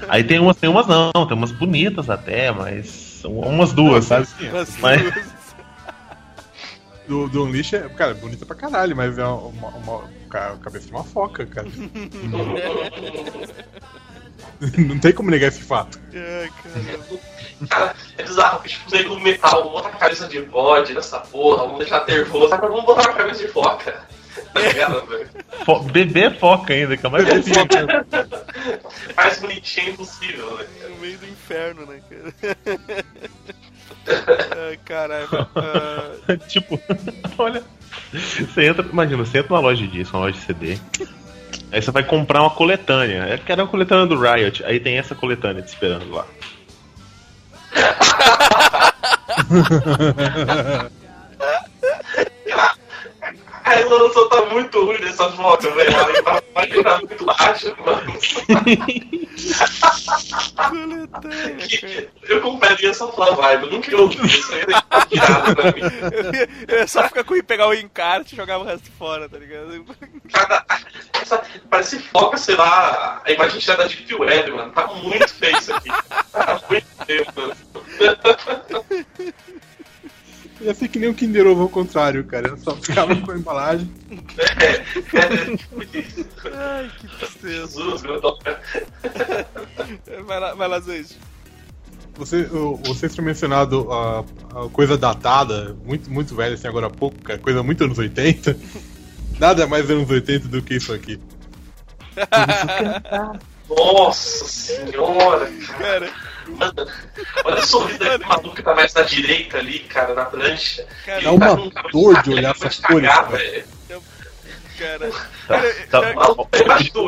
Aí tem umas, tem umas não, tem umas bonitas até, mas. São umas duas, sabe? Mas, Mas- Do, do Unleash é, cara, bonita pra caralho, mas é uma, uma, uma cabeça de uma foca, cara. Não tem como negar esse fato. Caramba. Cara, é bizarro, porque tipo, nego metal, vamos botar a cabeça de bode nessa porra, vamos deixar nervoso, agora vamos botar a cabeça de foca. Tá ligado, velho? Fo- bebê foca ainda, que é mais bonitinho. Mais bonitinho impossível, velho. No meio do inferno, né, cara? Ai, caralho. Ah, tipo, olha. Você entra, imagina, você entra numa loja de disco, uma loja de CD. Aí você vai comprar uma coletânea. Eu quero uma coletânea do Riot. Aí tem essa coletânea te esperando lá. A resolução tá muito ruim dessa foto, velho. Ela tá, tá muito baixa, mano. Eu compraria essa sua vibe, eu nunca ouvi isso aí, tá tirado pra mim. Eu ia- só ficar com pegar o encarte e jogar o resto fora, tá ligado? Cada, essa, parece foca, sei lá, a imagem tirada de Deep Web, mano. Tá muito feio isso aqui. Tá muito feio, mano. Ia ser que nem o Kinder Ovo ao contrário, cara. Eu só ficava com a embalagem. É, isso. Ai, que tristeza. Jesus, meu Deus. Vai lá, vai lá, Zeus. Você, vocês tinham mencionado a, a coisa datada, muito, muito velha assim agora há pouco, cara, coisa muito anos 80. Nada mais anos 80 do que isso aqui. Nossa senhora, Cara, olha o sorriso daquele maluco que tá mais na direita ali, cara, na prancha. cara, Dá uma Tá dor de olhar essas cores, cara. do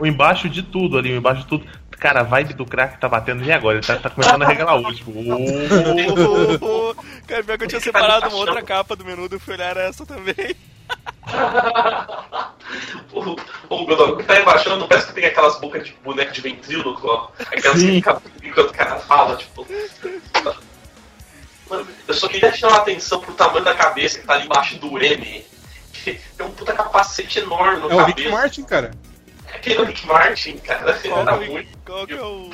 o, embaixo de tudo ali, o embaixo de tudo. Cara, a vibe do crack tá batendo e agora? Ele tá, tá começando a regalar o tipo. ô, ô, ô, Cara, pior que eu tinha separado uma outra capa do menu, eu fui olhar essa também. o, o Godot que tá embaixando, parece que tem aquelas bocas de boneco de ventríloco, ó. Aquelas Sim. que ficam enquanto o cara fala, tipo. Mano, eu só queria chamar a atenção pro tamanho da cabeça que tá ali embaixo do M. Que Tem um puta capacete enorme no É o cabeça. Rick Martin, cara. É aquele do Rick Martin, cara. Qual, tá que é o- muito. qual que é o.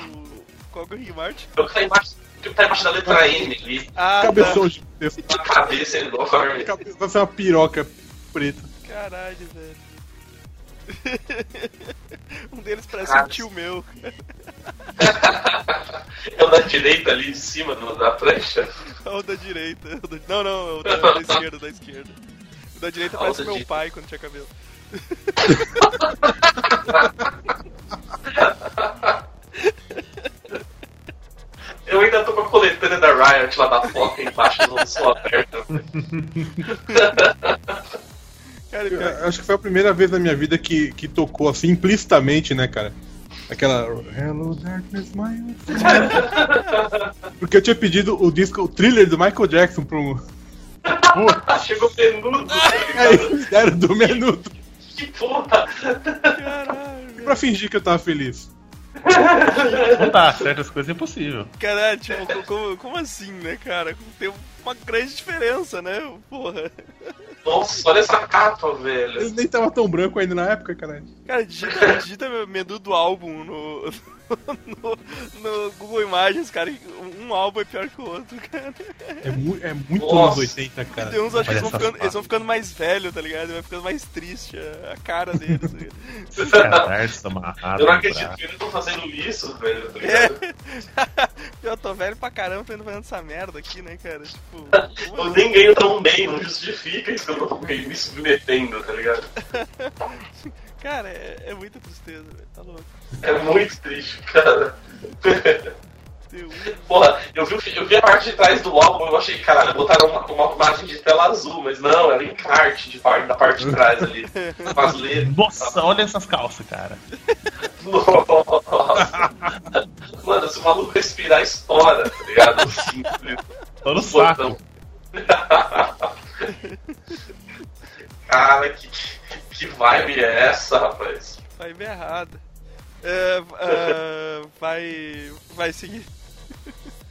Qual que é o Rick Martin? É o que tá embaixo, o que tá embaixo da letra M ali. Ah, Cabeção gigantesco. A cabeça enorme. Cabeça- Vai ser uma piroca preta. tá. Caralho, velho. um deles parece Cara. um tio meu. É o da direita ali em cima do- da prancha. É o da direita. o da- Não, não, é o da, da esquerda, o da esquerda. O da direita Ah, o parece meu direita. pai quando tinha cabelo. Eu ainda tô com a coletânea da Riot lá da foca embaixo do som aberto. Cara, Eu pior- acho que foi a primeira vez na minha vida que, que tocou assim implicitamente, né, cara? Aquela Hello Darkness, my. Porque eu tinha pedido o disco, o thriller do Michael Jackson pro. Chegou menudo, tá Aí me deram do minuto Que porra! caralho. pra fingir que eu tava feliz. Não dá, certas coisas é impossível. Caralho, tipo, co- como, como assim, né, cara? Tem uma grande diferença, né? Porra. Nossa, olha essa capa, Ele velho. nem tava tão branco ainda na época, cara. Cara, digita, digita menu do álbum no, no, no Google Imagens, cara. Um álbum é pior que o outro, cara. É, mu é muito Nossa. anos 80, cara. Tem uns, acho que eles vão, ficando, eles vão ficando mais velhos, tá ligado? Vai ficando mais triste a, a cara deles. tá? Cadarço amarrado. Eu não acredito que eles estão fazendo isso, velho. Tá ligado? É. Eu tô velho pra caramba, tô indo fazendo essa merda aqui, né, cara? Tipo, Eu nem ganho tão bem, não justifica isso que eu tô me submetendo, tá ligado? Cara, é, é muita tristeza, velho. Tá louco. É muito triste, cara. Porra, eu vi, eu vi a parte de trás do álbum eu achei, caralho, botaram uma, uma imagem de tela azul, mas não, era encarte de parte, da parte de trás ali. Com as letras. Nossa, olha essas calças, cara. Nossa. Mano, se o maluco respirar, estoura, tá ligado? Simples. Tô no saco. Cara, que, que vibe é essa, rapaz? Vai ver errado. É, é, vai. Vai seguir.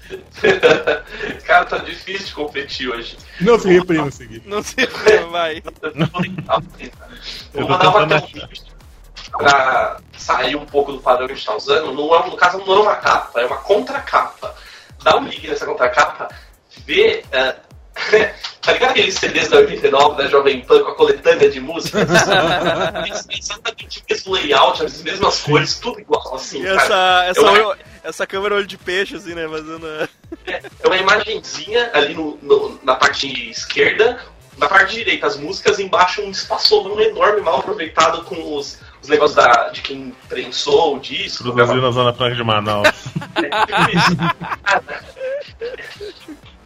Cara, tá difícil de competir hoje. Não se reprima, seguir. Não sei, vai. Eu tentando até um pra sair um pouco do padrão que a gente tá usando. Não é, no caso, não é uma capa, é uma contracapa. Dá um ligue nessa contracapa, vê. é, tá ligado aqueles CDs da 89 da Jovem Pan com a coletânea de músicas? Exatamente o mesmo layout, as mesmas cores, tudo igual, assim, E cara. essa, essa, Eu- olho- essa câmera olho de peixe, assim, né? Fazendo. a- É uma imagenzinha ali no, no- na parte esquerda, na parte direita as músicas, embaixo um espaçolão enorme mal aproveitado com os, os negócios da, de quem prensou o disco. Produzido na Zona Franca de Manaus. Isso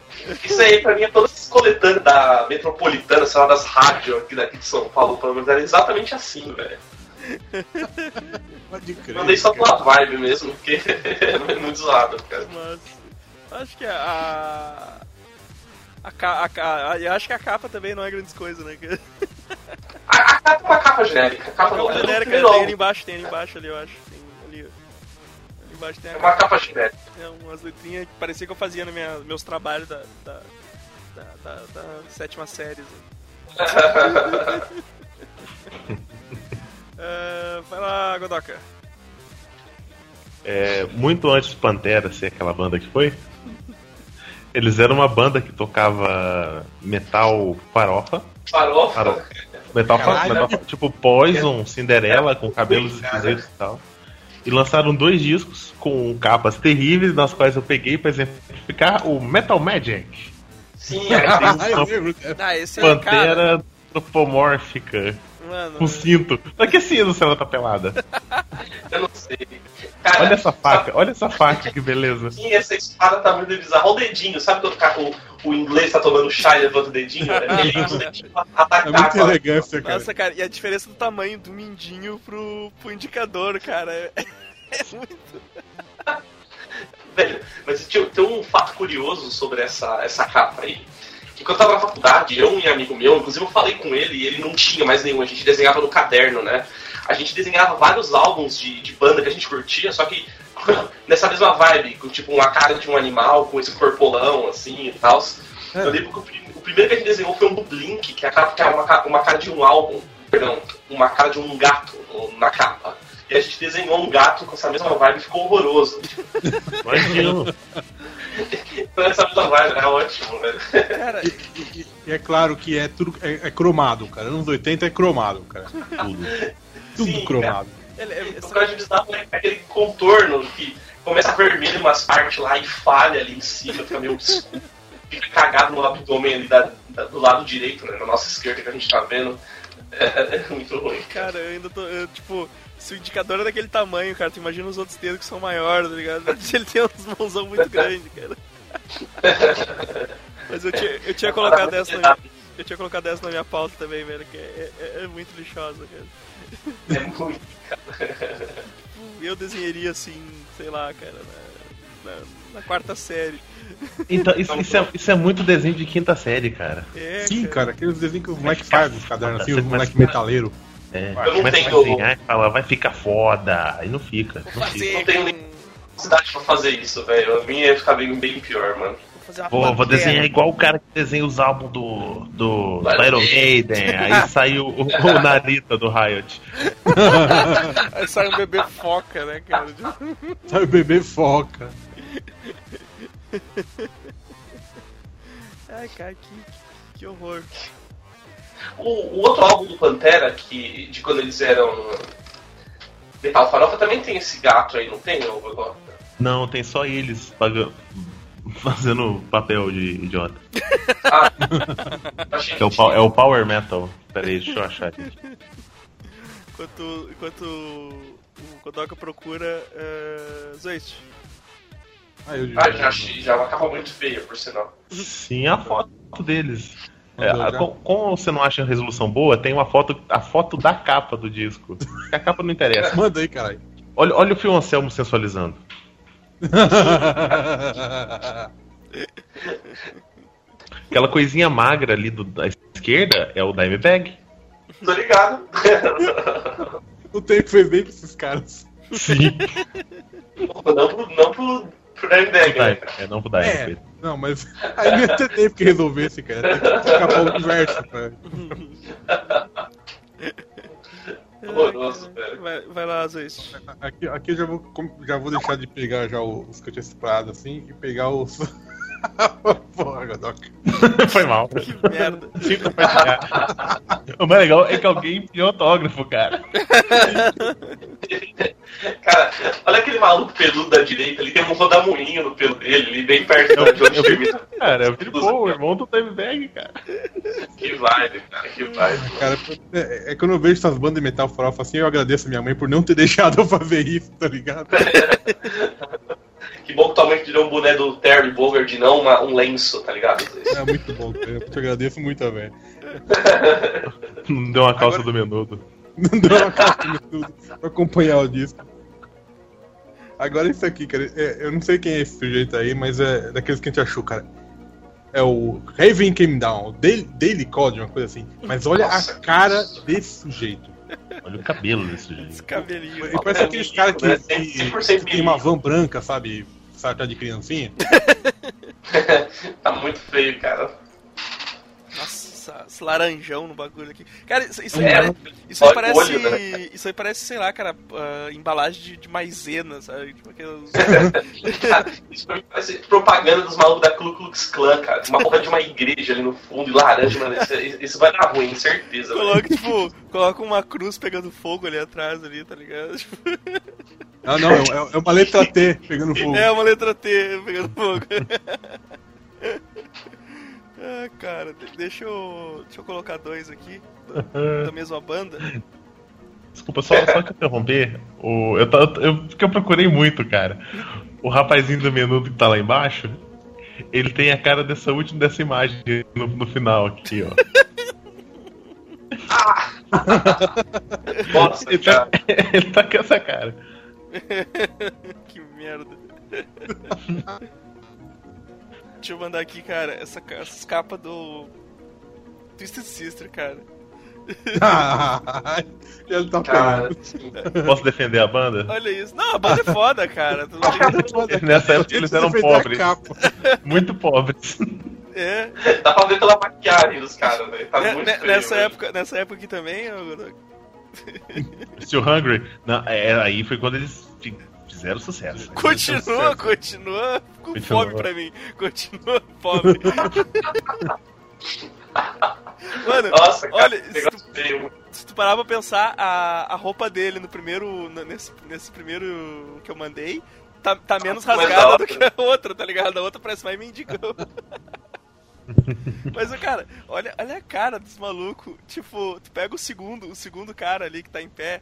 aí pra mim é todas as coletâneas da metropolitana, sei lá, das rádios aqui daqui de São Paulo, pelo menos era exatamente assim, velho. Pode crer. Mandei só pela vibe mesmo, porque é muito zoado, cara. Mas. Acho que a. A, ca- a, ca- eu acho que a capa também não é grande coisa, né? A, a capa é uma capa genérica. A A capa, capa não- genérica, tem ali embaixo, tem ali embaixo ali, eu acho. Embaixo tem a é uma capa. genérica. É umas letrinhas que parecia que eu fazia nos minha, meus trabalhos da, da, da, da- da sétima série. assim. É, vai lá, Godoka. É, muito antes de Pantera ser aquela banda que foi, eles eram uma banda que tocava metal farofa. Farofa. Farofa. Metal, Caralho. metal tipo Poison, Cinderela, com cabelos esquisitos e tal. E lançaram dois discos com capas terríveis, nas quais eu peguei pra exemplificar o Metal Magic. Sim, é, Ah. Ah, esse é. Pantera antropomórfica, Mano, com cinto. Pra que cinto se ela tá pelada? Eu não sei. Cara, Olha essa faca, olha essa faca, que beleza. Sim, essa espada tá muito bizarra. Olha o dedinho, sabe quando o, o, o inglês tá tomando chá e levanta o dedinho? Ele usa o dedinho pra É atacar. muita cara. elegância, cara. nossa, cara, e a diferença do tamanho do mindinho pro, pro indicador, cara. É, é muito. Velho, mas tinha- tem um fato curioso sobre essa, essa capa aí. Que quando eu tava na faculdade, eu e um amigo meu, inclusive eu falei com ele e ele não tinha mais nenhum, a gente desenhava no caderno, né? A gente desenhava vários álbuns de, de banda que a gente curtia, só que nessa mesma vibe, com tipo uma cara de um animal, com esse corpolão assim e tal. É. Eu lembro que o, o primeiro que a gente desenhou foi um do Blink, que é a capa que é uma, uma cara de um álbum, perdão, uma cara de um gato na capa. E a gente desenhou um gato com essa mesma vibe e ficou horroroso. Imagino. Então essa mesma vibe é ótimo, velho. Cara, E, e- e é claro que é tudo é, é cromado, cara. Anos 80 é cromado, cara. Tudo. Tudo Sim, cromado. Ele, ele, O que eu acho bizarro é aquele contorno que começa vermelho umas partes lá e falha ali em cima, fica meio. Fica cagado no abdômen ali da- da- do lado direito, né? Na nossa esquerda que a gente tá vendo. É, é muito ruim. Cara, eu ainda tô. eu, tipo, se o indicador é daquele tamanho, cara, tu imagina os outros dedos que são maiores, tá ligado? Ele tem uns mãozão muito grandes, cara. Mas eu tinha, eu tinha colocado essa na, eu tinha colocado essa na minha pauta também, velho, que é, é- é muito lixosa, cara. É muito. Eu desenharia assim, sei lá, cara, na, na- na quarta série. Então, isso, isso é, isso é muito desenho de quinta série, cara. É, Sim, cara, aqueles desenhos que os moleques ficar fazem, os cadernos assim, os mas- moleques metaleiros. É, Eu não a tenho- desenhar e fala, vai ficar foda. Aí não fica. Não fica. Fazer Não tenho nem necessidade pra fazer isso, velho. A minha ia ficar bem, bem pior, mano. Vou fazer uma Vou, vou desenhar igual o cara que desenha os álbuns do, do, do Iron Maiden. Aí saiu o, o Narita do Riot. Aí sai um bebê foca, né, cara? Sabe, bebê foca. Ai, cara, que, que horror. O, o outro álbum do Pantera, que, de quando eles eram Metal Farofa, também tem esse gato aí, não tem? Não, tem só eles pagando, fazendo papel de idiota. Ah, é o, é o Power Metal. Pera aí, deixa eu achar aqui. Enquanto, enquanto o Kodoka procura. Uh, Zoist. Ah, eu Ah, já achei, já é uma capa muito feia, por sinal. Sim, a foto deles. É, como você não acha a resolução boa, tem uma foto, a foto da capa do disco. A capa não interessa. Manda aí, caralho. Olha, olha o Fio Anselmo sensualizando. Aquela coisinha magra ali do- da esquerda é o Dimebag. Tô ligado. o tempo fez bem pra esses caras. Sim. não pro, não pro, pro Dimebag, né? É, não pro Dime, É, não, mas aí não ia tempo que resolvesse, cara. Tem que escapar o universo, cara. Horroroso, velho. Vai, vai lá, Zoist. Aqui, aqui eu já vou, já vou deixar de pegar já os que eu tinha separado assim e pegar os. Porra, Godoka. Foi mal. Que merda. Compartilhar. O mais legal é que alguém pediu autógrafo, cara. Cara, olha aquele maluco peludo da direita, ele tem um rodamuinho no pelo dele, ali bem perto de onde eu- termina. Cara, eu vi, pô, o irmão do Dimebag, cara. Que vibe, cara, que vibe. Cara, é, é quando eu vejo essas bandas de metal farofa assim, eu agradeço a minha mãe por não ter deixado eu fazer isso, tá ligado? Que bom que tua mãe tirou um boné do Terry Bogard e não uma- um lenço, tá ligado? É muito bom. Eu te agradeço muito, velho. Não deu uma calça Agora- do menudo. Não deu uma calça de tudo pra acompanhar o disco. Agora isso aqui, cara, é- eu não sei quem é esse sujeito aí, mas é daqueles que a gente achou, cara. É o Raven Came Down, Daily, Daily Code, uma coisa assim. Mas olha Nossa, a cara desse sujeito. Olha o cabelo desse Esse jeito. cabelinho. Ele parece aqueles caras que, Né? que, 100% que tem uma van branca, sabe? Saca de criancinha. Tá muito feio, cara. Nossa, esse laranjão no bagulho aqui. Cara, isso, É, parece, isso aí parece. olho, né? Isso aí parece, sei lá, cara, ah, embalagem de, de maisena, sabe? Tipo aqueles. Cara, isso pra mim parece propaganda dos malucos da Ku Klux Klan, cara. Uma porra de uma igreja ali no fundo e laranja, mano. Isso, isso vai dar ruim, certeza. coloca, tipo, coloca uma cruz pegando fogo ali atrás, ali, tá ligado? Tipo, Ah, não, é, é uma letra T pegando fogo. é uma letra T pegando fogo. deixa eu. Deixa eu colocar dois aqui. Da, da mesma banda. Desculpa, só, só que interromper. O, eu, eu, porque eu procurei muito, cara. O rapazinho do menudo que tá lá embaixo, ele tem a cara dessa última dessa imagem no, no final aqui, ó. Nossa, Ele tá, ele tá com essa cara. que merda. Deixa eu mandar aqui, cara, essa, essas capas do Twisted Sister, cara. Ele tá Cara, assim, Posso defender a banda? Olha isso. Não, a banda é foda, cara. Tem- Nessa época eles eram pobres. Muito pobres. É. dá pra ver pela maquiagem dos caras, velho. Tá Ne- muito ne- feio, nessa, velho. época, nessa época aqui também, Godok? Still Hungry? Não, é, aí foi quando eles fizeram sucesso. Continua, continua com Continua. fome pra mim. Continua pobre. Mano, Nossa, cara, olha, que se tu, feio. se tu parar pra pensar, a, a roupa dele no primeiro. Nesse, nesse primeiro que eu mandei, tá, tá menos rasgada do que a outra, tá ligado? A outra parece mais mendigão. Mas, cara, olha, olha a cara dos malucos. Tipo, tu pega o segundo, o segundo cara ali que tá em pé,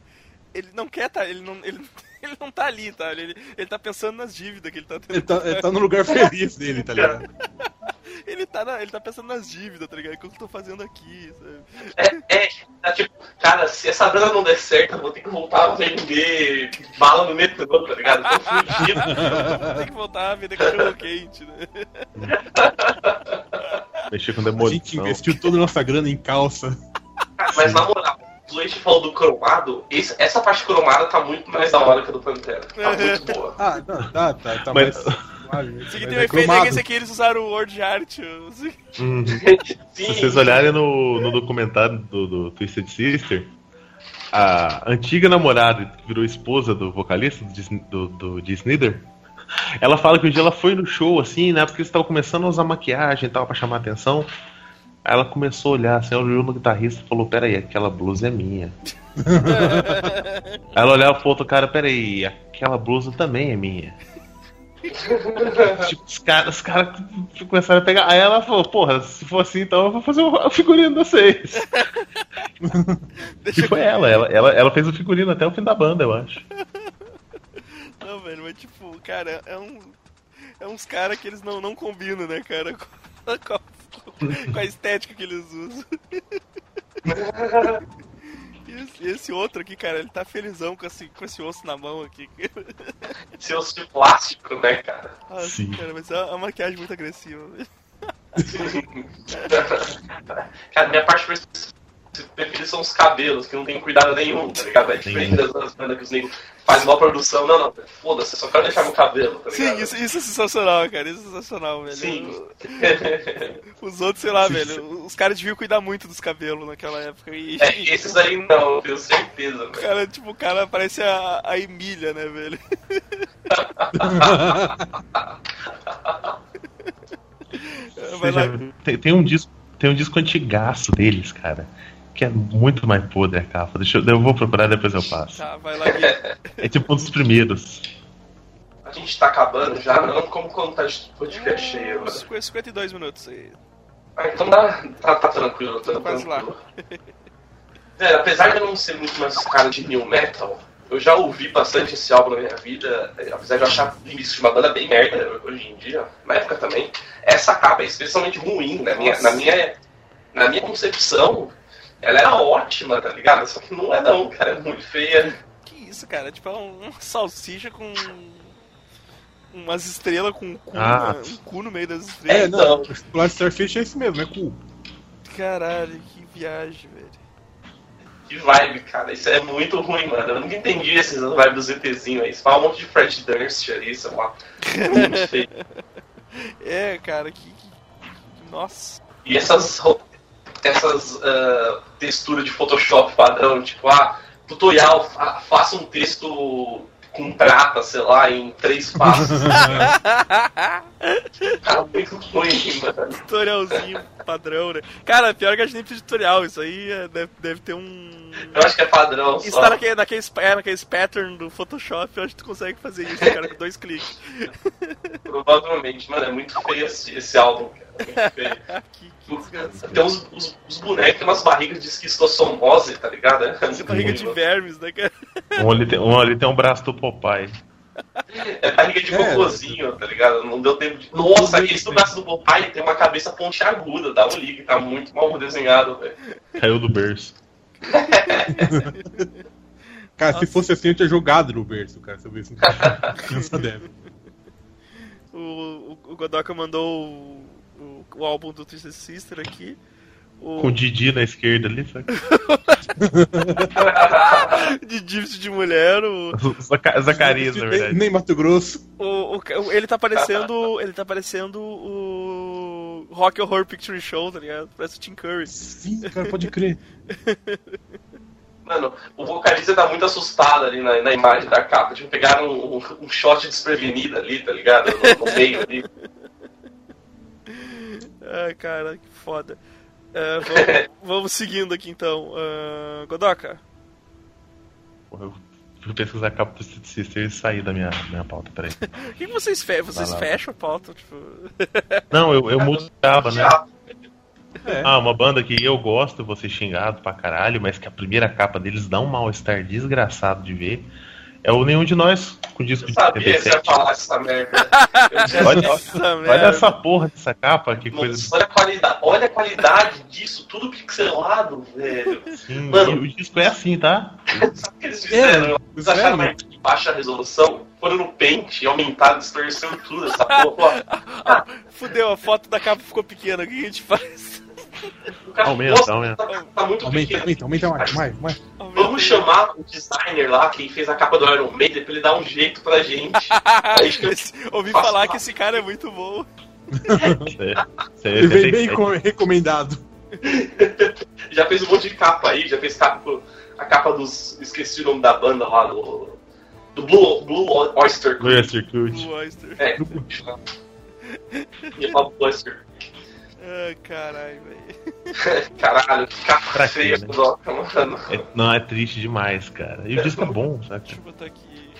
ele não quer tá, ele não, ele, ele não tá ali, tá? Ele, ele tá pensando nas dívidas que ele tá tendo. Ele tá, ele tá no lugar feliz dele, tá ligado? Ele tá, na- ele tá pensando nas dívidas, tá ligado? O que eu tô fazendo aqui, sabe? É, é, tá tipo, cara, se essa banda não der certo, eu vou ter que voltar a vender bala no metrô, tá ligado? Eu tô fudido. Tem que voltar a vender cachorro quente, né? Mexer com A gente demolição. investiu toda a nossa grana em calça. Mas na moral, o Leite falou do cromado, esse- essa parte cromada tá muito mais da hora que a do Pantera. Tá muito boa. Ah, não, tá, tá, tá Mas- mais. Esse aqui tem um efeito é que esse aqui eles usaram o Word Art. Sim, Se vocês olharem no, no documentário do, do Twisted Sister, a antiga namorada que virou esposa do vocalista do, do, do ela fala que um dia ela foi no show, assim, né? Porque eles estavam começando a usar maquiagem e tal pra chamar atenção. Aí ela começou a olhar, assim, ela olhou no guitarrista e falou, peraí, aquela blusa é minha. Aí ela olhava pro outro cara, peraí, aquela blusa também é minha. tipo, os caras os cara começaram a pegar. Aí ela falou, porra, se for assim, então eu vou fazer o figurino de vocês. Deixa E foi ela, ela, ela, ela fez o figurino até o fim da banda, eu acho. Não, velho, mas tipo, cara, é um. É uns caras que eles não, não combinam, né, cara? Com, com- com a estética que eles usam. E esse, esse outro aqui, cara, ele tá felizão com esse, com esse osso na mão aqui. Esse osso de plástico, né, cara? Nossa, Sim. cara, mas é uma maquiagem muito agressiva. Cara, minha parte preferida são os cabelos, que não tem cuidado nenhum, tá ligado? É diferente das outras bandas que os negros fazem uma produção. Não, não, foda-se, eu só quero deixar meu cabelo, tá? Sim, isso, isso é sensacional, cara. Isso é sensacional, velho. Sim. Os outros, sei lá, velho. Os caras deviam cuidar muito dos cabelos naquela época. E, É, esses aí não, eu tenho certeza, velho. cara, tipo, o cara parece a, a Emília, né, velho? Vai lá. Tem, tem um disco, tem um disco antigaço deles, cara. Que é muito mais podre a capa. Deixa eu, eu vou procurar depois eu passo. Tá, vai lá. É tipo um dos primeiros. A gente tá acabando já, não como quando tá de podcast cheio, mano. 52 minutos aí. Ah, então dá, tá, tá tranquilo, tá Quase lá. tranquilo. É, apesar de eu não ser muito mais cara de new metal, eu já ouvi bastante esse álbum na minha vida, é, apesar de eu achar o início de uma banda bem merda hoje em dia, na época também, essa capa é especialmente ruim, na minha, na minha, na minha concepção, ela era ótima, tá ligado? Só que não é não, cara, é muito feia. Que isso, cara? Tipo, é um- uma salsicha com. Umas estrelas com um cu, Ah. né? um cu no meio das É, estrelas. não, o Black Starfish é isso mesmo, é cool. Caralho, que viagem, velho. Que vibe, cara, isso é muito ruim, mano. Eu nunca entendi esses vibes do ZTzinho aí. Isso fala um monte de Fred Durst ali, sei lá. É muito feio. É, cara, que. que- Nossa. E essas, ro- essas ah, texturas de Photoshop padrão, tipo, ah, tutorial, fa- faça um texto com prata, sei lá, em três passos. Cara, muito ruim, mano. Tutorialzinho padrão, né? Cara, pior que a gente nem precisa de tutorial. Isso aí é- deve, deve ter um. Eu acho que é padrão Isso só. tá naquele, naqueles, é, naqueles pattern do Photoshop, eu acho que tu consegue fazer isso, cara, com dois cliques. Provavelmente, mano, é muito feio esse, esse álbum. Que, que desgraçado. Tem uns, os, os bonecos, tem umas barrigas de esquistossomose, tá ligado? É Essa barriga de vermes, né, cara? Um ali tem um, ali tem um braço do Popeye. É barriga de É. cocôzinho, tá ligado? Não deu tempo de. Nossa, esse do braço do Popeye tem uma cabeça pontiaguda, dá um ligue, tá muito mal desenhado, velho. Caiu do berço. Cara, Nossa. se fosse assim, eu tinha jogado no berço, cara, se eu visse criança deve. O, o, o Godoka mandou o, o, álbum do Twisted Sister aqui. O... Com o Didi na esquerda ali, sabe? Didi de mulher, o... Zaca- Zacarias, na Nem, verdade. nem Mato Grosso. O, o- ele tá parecendo. ele tá parecendo o. Rock Horror Picture Show, tá ligado? Parece o Tim Curry. Sim, cara, pode crer. Mano, o vocalista tá muito assustado ali na, na imagem da capa. Tipo, pegaram um, um, um shot desprevenido ali, tá ligado? No, no meio ali. Ai, cara, que foda. É, vamos, vamos seguindo aqui então. Ah, Godoka, eu fui pesquisar a capa do Twisted Sister e sair da minha, minha pauta, peraí. o que, que vocês fecham? Vocês fecham a pauta? Tipo... Não, eu, eu mudo aba, né? É. Ah, uma banda que eu gosto, vou ser xingado pra caralho, mas que a primeira capa deles dá um mal-estar desgraçado de ver. É o Nenhum de Nós, com disco Eu de sabia que você ia 77. falar essa merda. Olha, Nossa, olha merda. essa porra dessa capa, que coisa olha, a qualidade, olha a qualidade disso, tudo pixelado, velho. assim. Mano. O disco é assim, tá? Sabe o que eles fizeram? Eles sério? acharam uma de baixa resolução, foram no Paint e aumentaram, distorceram tudo essa porra. Fudeu, a foto da capa ficou pequena, o que a gente faz? Cara, Aumenta, nossa, aumenta. Tá, tá muito Aumenta, pequeno. aumenta, aumenta mais, mais, mais. Vamos chamar o designer lá, quem fez a capa do Iron Maiden, pra ele dar um jeito pra gente. Aí Esse- Ouvi falar que esse cara é muito bom. Ele tem bem recomendado. já fez um monte de capa aí, já fez capa, a capa dos. Esqueci o nome da banda lá, do. Do Blue, Blue Oyster Cult. Blue Oyster. É, eu. Ia falar Blue Oyster. Ah, caralho, velho. Caralho, que capa feia, né? Mano. É- não, é triste demais, cara. E o disco é bom, sabe? Deixa eu botar aqui.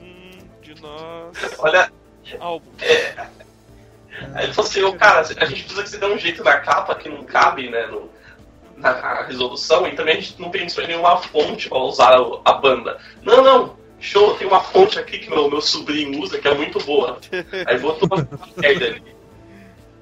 Um de nós. Olha, Álbum. aí ele falou assim, ô cara, a gente precisa que você dê um jeito na capa que não cabe, né, no, na, na resolução, e também a gente não pensou em nenhuma fonte pra usar o- a banda. Não, não, show, tem uma fonte aqui que meu, meu sobrinho usa, que é muito boa. Aí botou uma merda ali.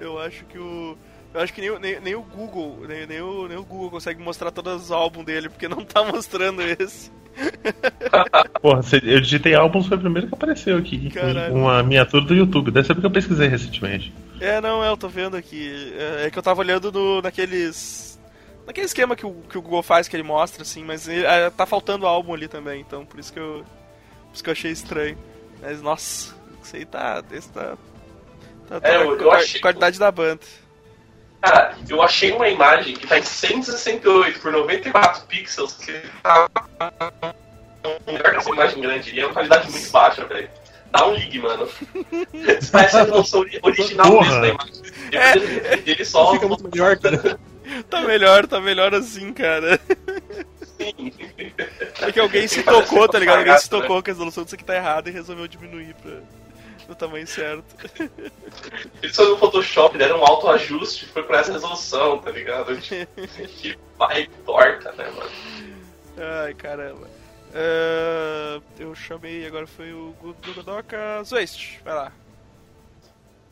Eu acho que o. Eu acho que nem, o- nem, nem o Google, nem, nem, o, nem o Google consegue mostrar todos os álbuns dele, porque não tá mostrando esse. Porra, eu digitei álbuns, foi o primeiro que apareceu aqui. Caralho. Uma miniatura do YouTube. Deve ser porque eu pesquisei recentemente. É, não, é, eu tô vendo aqui. É, é que eu tava olhando no, naqueles. Naquele esquema que o, que o Google faz, que ele mostra, assim, mas ele- é, tá faltando álbum ali também, então por isso que eu. Por isso que eu achei estranho. Mas nossa, isso aí tá. Esse tá. Tá, tá É, eu- eu achei- qualidade da banda. Cara, eu achei uma imagem que tá em 168 por 94 pixels, que tá um dessa imagem grande, e é uma qualidade muito baixa, velho. Dá um ligue, mano. Parece a resolução ori- original Porra. desse da imagem. Ele, ele só. Fica muito melhor, cara. Tá melhor, tá melhor assim, cara. Sim. É que alguém se tocou, tá ligado? Alguém se né? tocou que a resolução disso aqui tá errada e resolveu diminuir pra, no tamanho certo. Eles foram no Photoshop, deram um autoajuste e foi pra essa resolução, tá ligado? Que vai torta, né, mano? Ai, caramba. É, eu chamei, agora foi o Gudu Godoka Zwist, vai lá.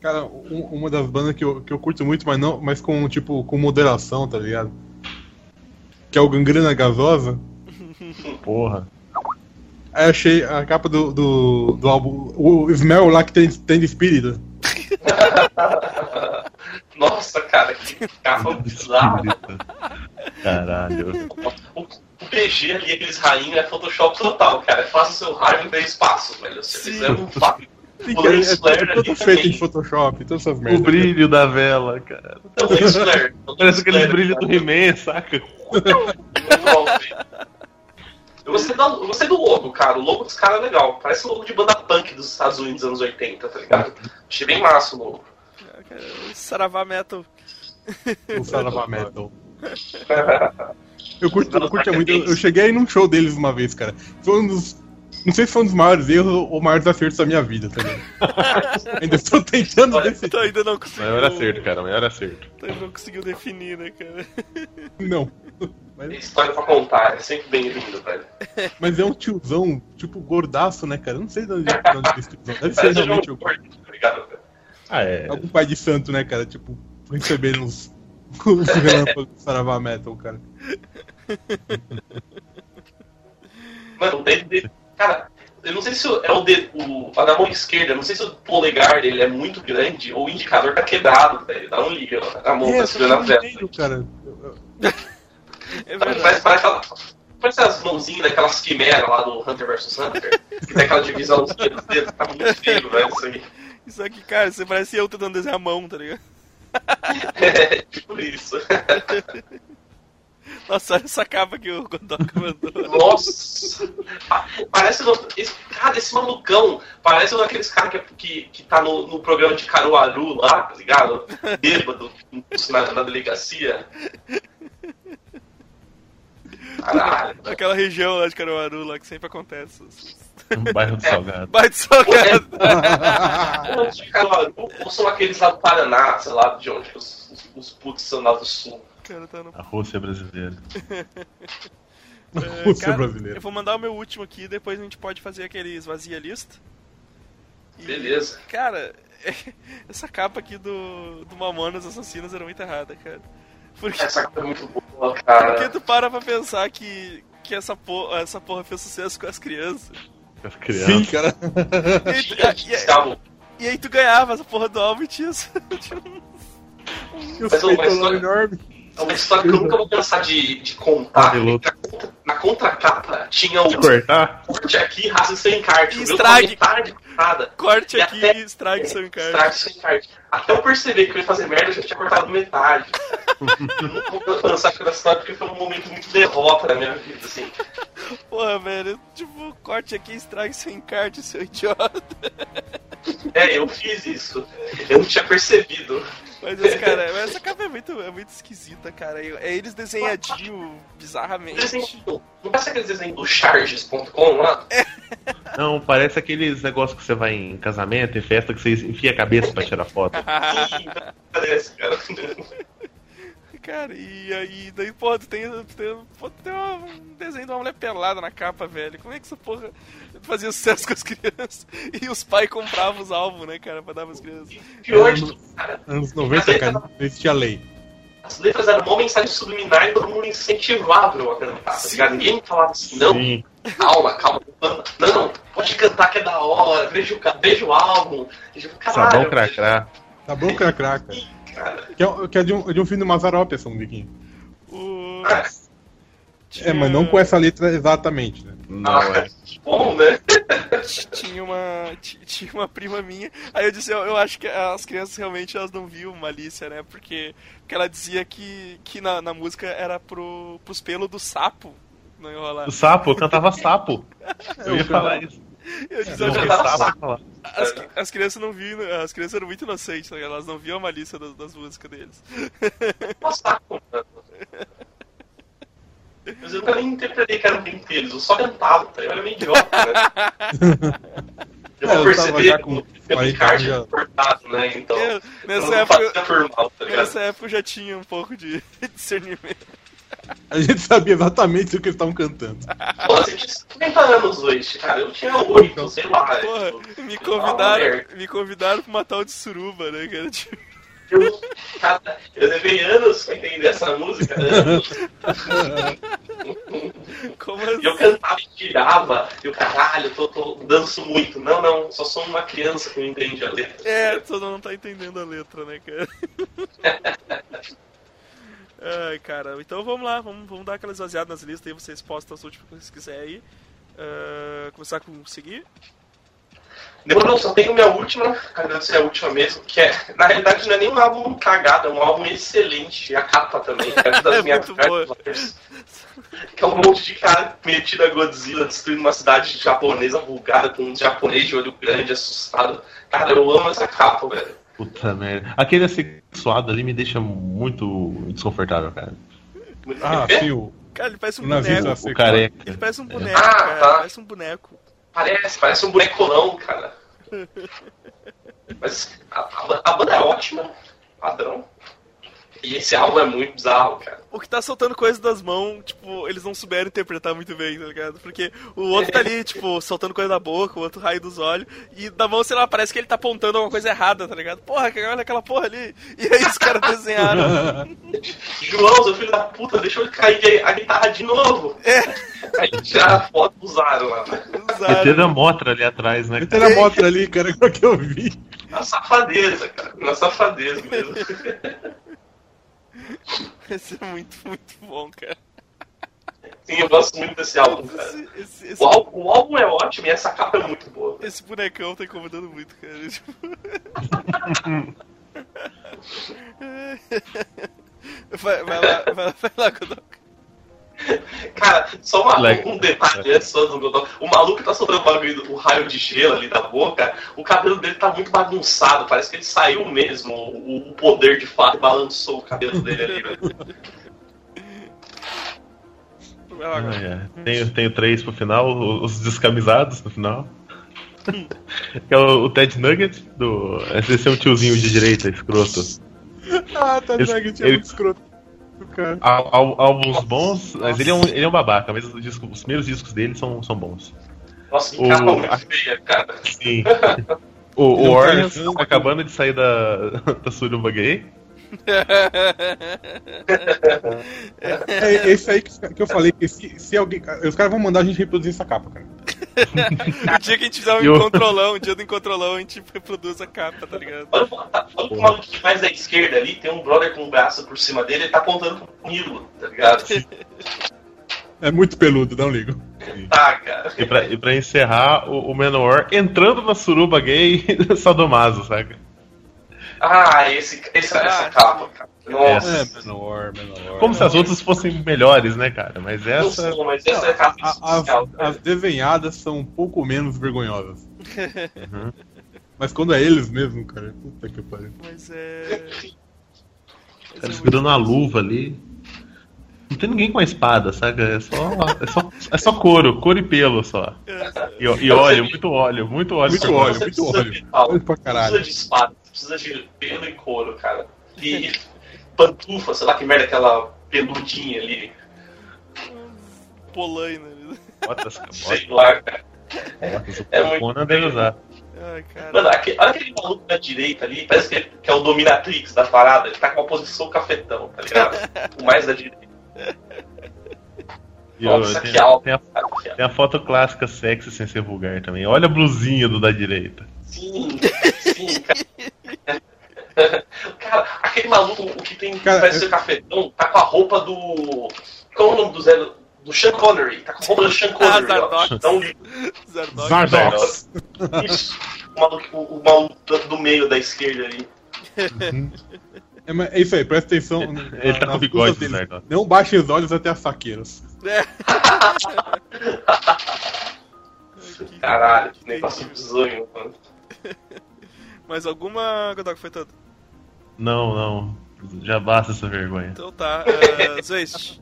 Cara, um- uma das bandas que eu, que eu curto muito, mas não, mas com tipo com moderação, tá ligado? Que é o Gangrena Gasosa. Porra. Aí achei a capa do, do, do álbum, o Smell lá que tem, tem de espírito. Nossa, cara, que capa bizarra. Caralho. O, o PG ali, aqueles rainhos, é Photoshop total, cara. É fácil seu raio e tem espaço, velho. Você Sim. fizer um fa- Sim, O lens é, flare é ali tudo também. feito em Photoshop, todas essas O merdas. brilho da vela, cara. o lens flare. o Parece aquele brilho cara. do He-Man, saca? Eu gostei, da, eu gostei do logo, cara. O logo dos caras é legal. Parece o logo de banda punk dos Estados Unidos dos anos 80, tá ligado? Achei bem massa o logo. Cara, Saravá Metal. O Saravá Metal. Eu curto, eu curto muito. Eu, eu cheguei aí num show deles uma vez, cara. Foi um dos. Não sei se foi um dos maiores erros ou maiores acertos da minha vida, tá ligado? Ainda estou tentando decidir. Então ainda não conseguiu. Maior acerto, cara. Maior acerto. Então ainda não conseguiu definir, né, cara? Não. Tem Mas, história pra contar, é sempre bem-vindo, velho. mas é um tiozão, tipo, gordaço, né, cara? Eu não sei de onde, de onde é esse tiozão. Deve ser realmente algum, Gordo, tá velho? Ah, é. algum pai de santo, né, cara? Tipo, recebendo os, os relâmpagos do Saravá Metal, cara. Mano, dele. Cara, eu não sei se é o dedo. O, a da mão esquerda, eu não sei se o polegar dele é muito grande ou o indicador tá quebrado, velho. Dá um liga. A mão É, tá segurando a entendo, cara. Eu- É Parece, verdade. parece, aquela, parece as mãozinhas daquelas quimeras lá do Hunter vs Hunter. Que tem aquela divisãozinha dos dedos. Tá muito feio, velho, isso aí. Isso aqui, cara, você parece eu tentando desenhar a mão, tá ligado? É, tipo isso. Nossa, olha essa capa que o Godoka mandou. Nossa! Pa- Parece. Esse, cara, esse malucão parece um daqueles caras que, que, que tá no, no programa de Caruaru lá, tá ligado? Bêbado, na, na delegacia. Caralho. Aquela região lá de Caruaru, lá que sempre acontece. No bairro do Salgado. Bate salgado. Ou de Caruaru, ou são aqueles lá do Paraná, sei lá de onde os, os, os putos são lá do sul. Cara tá no A Rússia brasileira. É, Rússia cara, brasileira. Eu vou mandar o meu último aqui, depois a gente pode fazer aquele esvazia lista. E, Beleza. Cara, essa capa aqui do, do Mamonas Assassinos era muito errada, cara. Porque, Essa capa é muito boa, porque cara. tu para pra pensar que, que essa, porra, essa porra fez sucesso com as crianças. As crianças. Sim, cara. E aí, tu- Tinha e aí- estavam- e aí tu ganhava essa porra do álbum e tinha isso. E os Mas, ô, mas enorme. É uma história que eu nunca vou cansar de, de contar. Na, contra- na contracapa tinha o Cortar? corte aqui, raça sem. E meu estrague. cortada. Corte E aqui até- e estrague seu encarte. Estrague sem encarte. Até eu perceber que eu ia fazer merda, eu já tinha cortado metade. eu nunca vou cansar pela história porque foi um momento muito derrota na minha vida, assim. Porra, velho, tipo, corte aqui e estrague seu encarte, seu idiota. É, eu fiz isso. Eu não tinha percebido. Mas cara, mas essa capa é muito, é muito esquisita, cara. É eles desenhadinho bizarramente. Desenho, não parece aquele desenho do charges.com lá? Não, parece aqueles negócios que você vai em casamento, em festa, que você enfia a cabeça pra tirar foto. Ih, Parece, cara. Cara, e aí, daí, pô, tu tem, tu tem, pô, tu tem um desenho de uma mulher pelada na capa, velho. Como é que essa porra fazia sucesso com as crianças? E os pais compravam os álbuns, né, cara, pra dar pras crianças. Pior de tudo, cara. Anos 90, cara, não existia lei. As letras eram uma mensagem subliminar e todo mundo incentivava eu a cantar, tá Sim. Ninguém falava assim, não, Sim. calma, calma, não, pode cantar que é da hora, veja o, veja o álbum, veja o caralho. Sabão cracrá. Tá bom, cracra, cara. Que é, que é de, um, de um filme do Mazarop, essa musiquinha. O... É, mas não com essa letra exatamente, né? Não, ah, é. bom, né? tinha uma ti- tinha uma prima minha aí eu disse eu, eu acho que as crianças realmente elas não viam malícia né porque, porque ela dizia que, que na, na música era pro, pros pelos do sapo não enrolar O sapo, eu cantava sapo. Eu ia falar isso. eu que as, as crianças não viam as crianças eram muito inocentes né? elas não viam a malícia das, das músicas deles Posso estar contando. Mas eu nunca nem interpretei que eram inteiros, eu só cantava, tá? eu era meio idiota, né? Eu É, perceber já com o meu 40 encarte já. é cortado, né? Então. Eu- nessa época tá nessa época eu já tinha um pouco de discernimento A gente sabia exatamente o que eles estavam cantando. Pô, você tinha 50 anos hoje, cara. Eu tinha 8, sei lá. porra tipo, me convidaram me convidaram pra matar o de suruba né cara tipo, Eu, cara, eu levei anos pra entender essa música. Anos. como E eu assim? cantava e tirava. E o caralho, eu tô, tô, danço muito. Não, não, só sou uma criança que não entende a letra. É, todo mundo tá entendendo a letra, né, cara? Ai, cara, então vamos lá, vamos, vamos dar aquela esvaziada nas listas aí, vocês postam as últimas que vocês quiserem aí. Ah, começar com seguir. Demorou, só tenho minha última, agradecer a última mesmo, que é, na realidade não é nem um álbum cagado, é um álbum excelente, e a capa também, é uma das É minhas cartas, que é um monte de cara metido a Godzilla, destruindo uma cidade japonesa vulgar, com um japonês de olho grande, assustado. Cara, eu amo essa capa, velho. Puta merda. Aquele assexuado ali me deixa muito desconfortável, cara. Ah, bem. sim, o, Cara, ele parece um o nazista boneco. O seco. careca. Ele parece um boneco, Ah, cara. tá. Parece um boneco. Parece, parece um bonecolão, cara. Mas a, a- a banda é ótima, padrão. E esse álbum é muito bizarro, cara. O que tá soltando coisa das mãos, tipo, eles não souberam interpretar muito bem, tá ligado? Porque o outro tá ali, tipo, soltando coisa da boca, o outro raio dos olhos, e da mão, sei lá, parece que ele tá apontando alguma coisa errada, tá ligado? Porra, que- olha aquela porra ali. E aí os caras desenharam. João, seu filho da puta, deixa eu cair a guitarra de novo. É, Aí tiraram a foto usaram lá. usaram. ET da Motra ali atrás, né? Tem a moto ali, cara, agora que eu vi. Na safadeza, cara. Na safadeza mesmo. Esse é muito, muito bom, cara. Sim, eu gosto muito desse álbum, cara. Esse, esse, esse, O álbum, o álbum é ótimo e essa capa é muito boa. esse bonecão tá incomodando muito, cara. Tipo... vai, vai lá, vai lá, vai lá, Godok. Cara, só uma- um detalhe antes só do Godot. O maluco tá soltando o bagulho, o raio de gelo ali da boca. O cabelo dele tá muito bagunçado. Parece que ele saiu mesmo. O, o poder de fato balançou o cabelo dele ali, velho. Ah, é. Tenho, tenho três pro final, os descamisados no final. que é o, o Ted Nugget, do. Esse é um tiozinho de direita, escroto. Ah, Esse- Nugget é ele- muito escroto. Cara. Al- al- álbuns bons, mas ele é um, ele é um babaca, mas os, discos- os primeiros discos dele são, são bons. Nossa, que O- capa muito feia, cara. Sim. O, o é Orleans tá acabando de sair da, da suruba gay. É esse aí que, que eu falei, que se, se alguém. Os caras vão mandar a gente reproduzir essa capa, cara. O dia que a gente fizer um o- encontrolão, um dia do encontrolão, a gente reproduz a capa, tá ligado? Olha, olha o maluco que mais da esquerda ali, tem um brother com um braço por cima dele, ele tá apontando pro Nilo, tá ligado? É muito peludo, não ligo. Tá, cara. E pra, e pra encerrar, o, o Manowar entrando na suruba gay sadomaso, saca? Ah, esse, esse, essa capa, cara. Nossa. É, menor, menor. Como se as outras fossem melhores, né, cara? Mas Não essa. sou, mas essa é a capa A- as, as desenhadas são um pouco menos vergonhosas. Uhum. Mas quando é eles mesmo, cara, puta que pariu. Mas é. Mas Cara, é segurando uma luva ali. Não tem ninguém com a espada, saca? É só, é só, é só couro, couro e pelo só. E, e óleo, muito óleo, muito óleo. Muito óleo. Muito óleo. Não precisa de espada, precisa de pelo e couro, cara. E pantufa, sei lá que merda, aquela peludinha ali. Polaina. né? Botas, Sei lá, cara. botas, É o muito deve usar. Ai, cara. Mano, aque- olha aquele maluco da direita ali, parece que, ele- que é o dominatrix da parada, ele tá com uma posição cafetão, tá ligado? O mais da direita. E eu- Nossa, tem, que alto. tem a, tem a foto clássica sexy sem ser vulgar também. Olha a blusinha do da direita. Sim, sim, cara. Cara, aquele maluco, o que tem Cara, parece eu- ser cafetão, tá com a roupa do. Qual é o nome do Zé? Do Sean Connery. Tá com a roupa do Sean Connery. ó. Zardox. Dá um livro. Zardox. Zardox. Isso. O maluco, o, o maluco do, meio da esquerda ali. É, mas é isso aí, presta atenção. Ele tá nas com bigode, dele. Zardox. Não baixe os olhos até as saqueiras. É. Caralho, que negócio bizonho, mano. Mais alguma, Godok? Foi todo? Não, não. Já basta essa vergonha. Então tá. Uh, Zeist.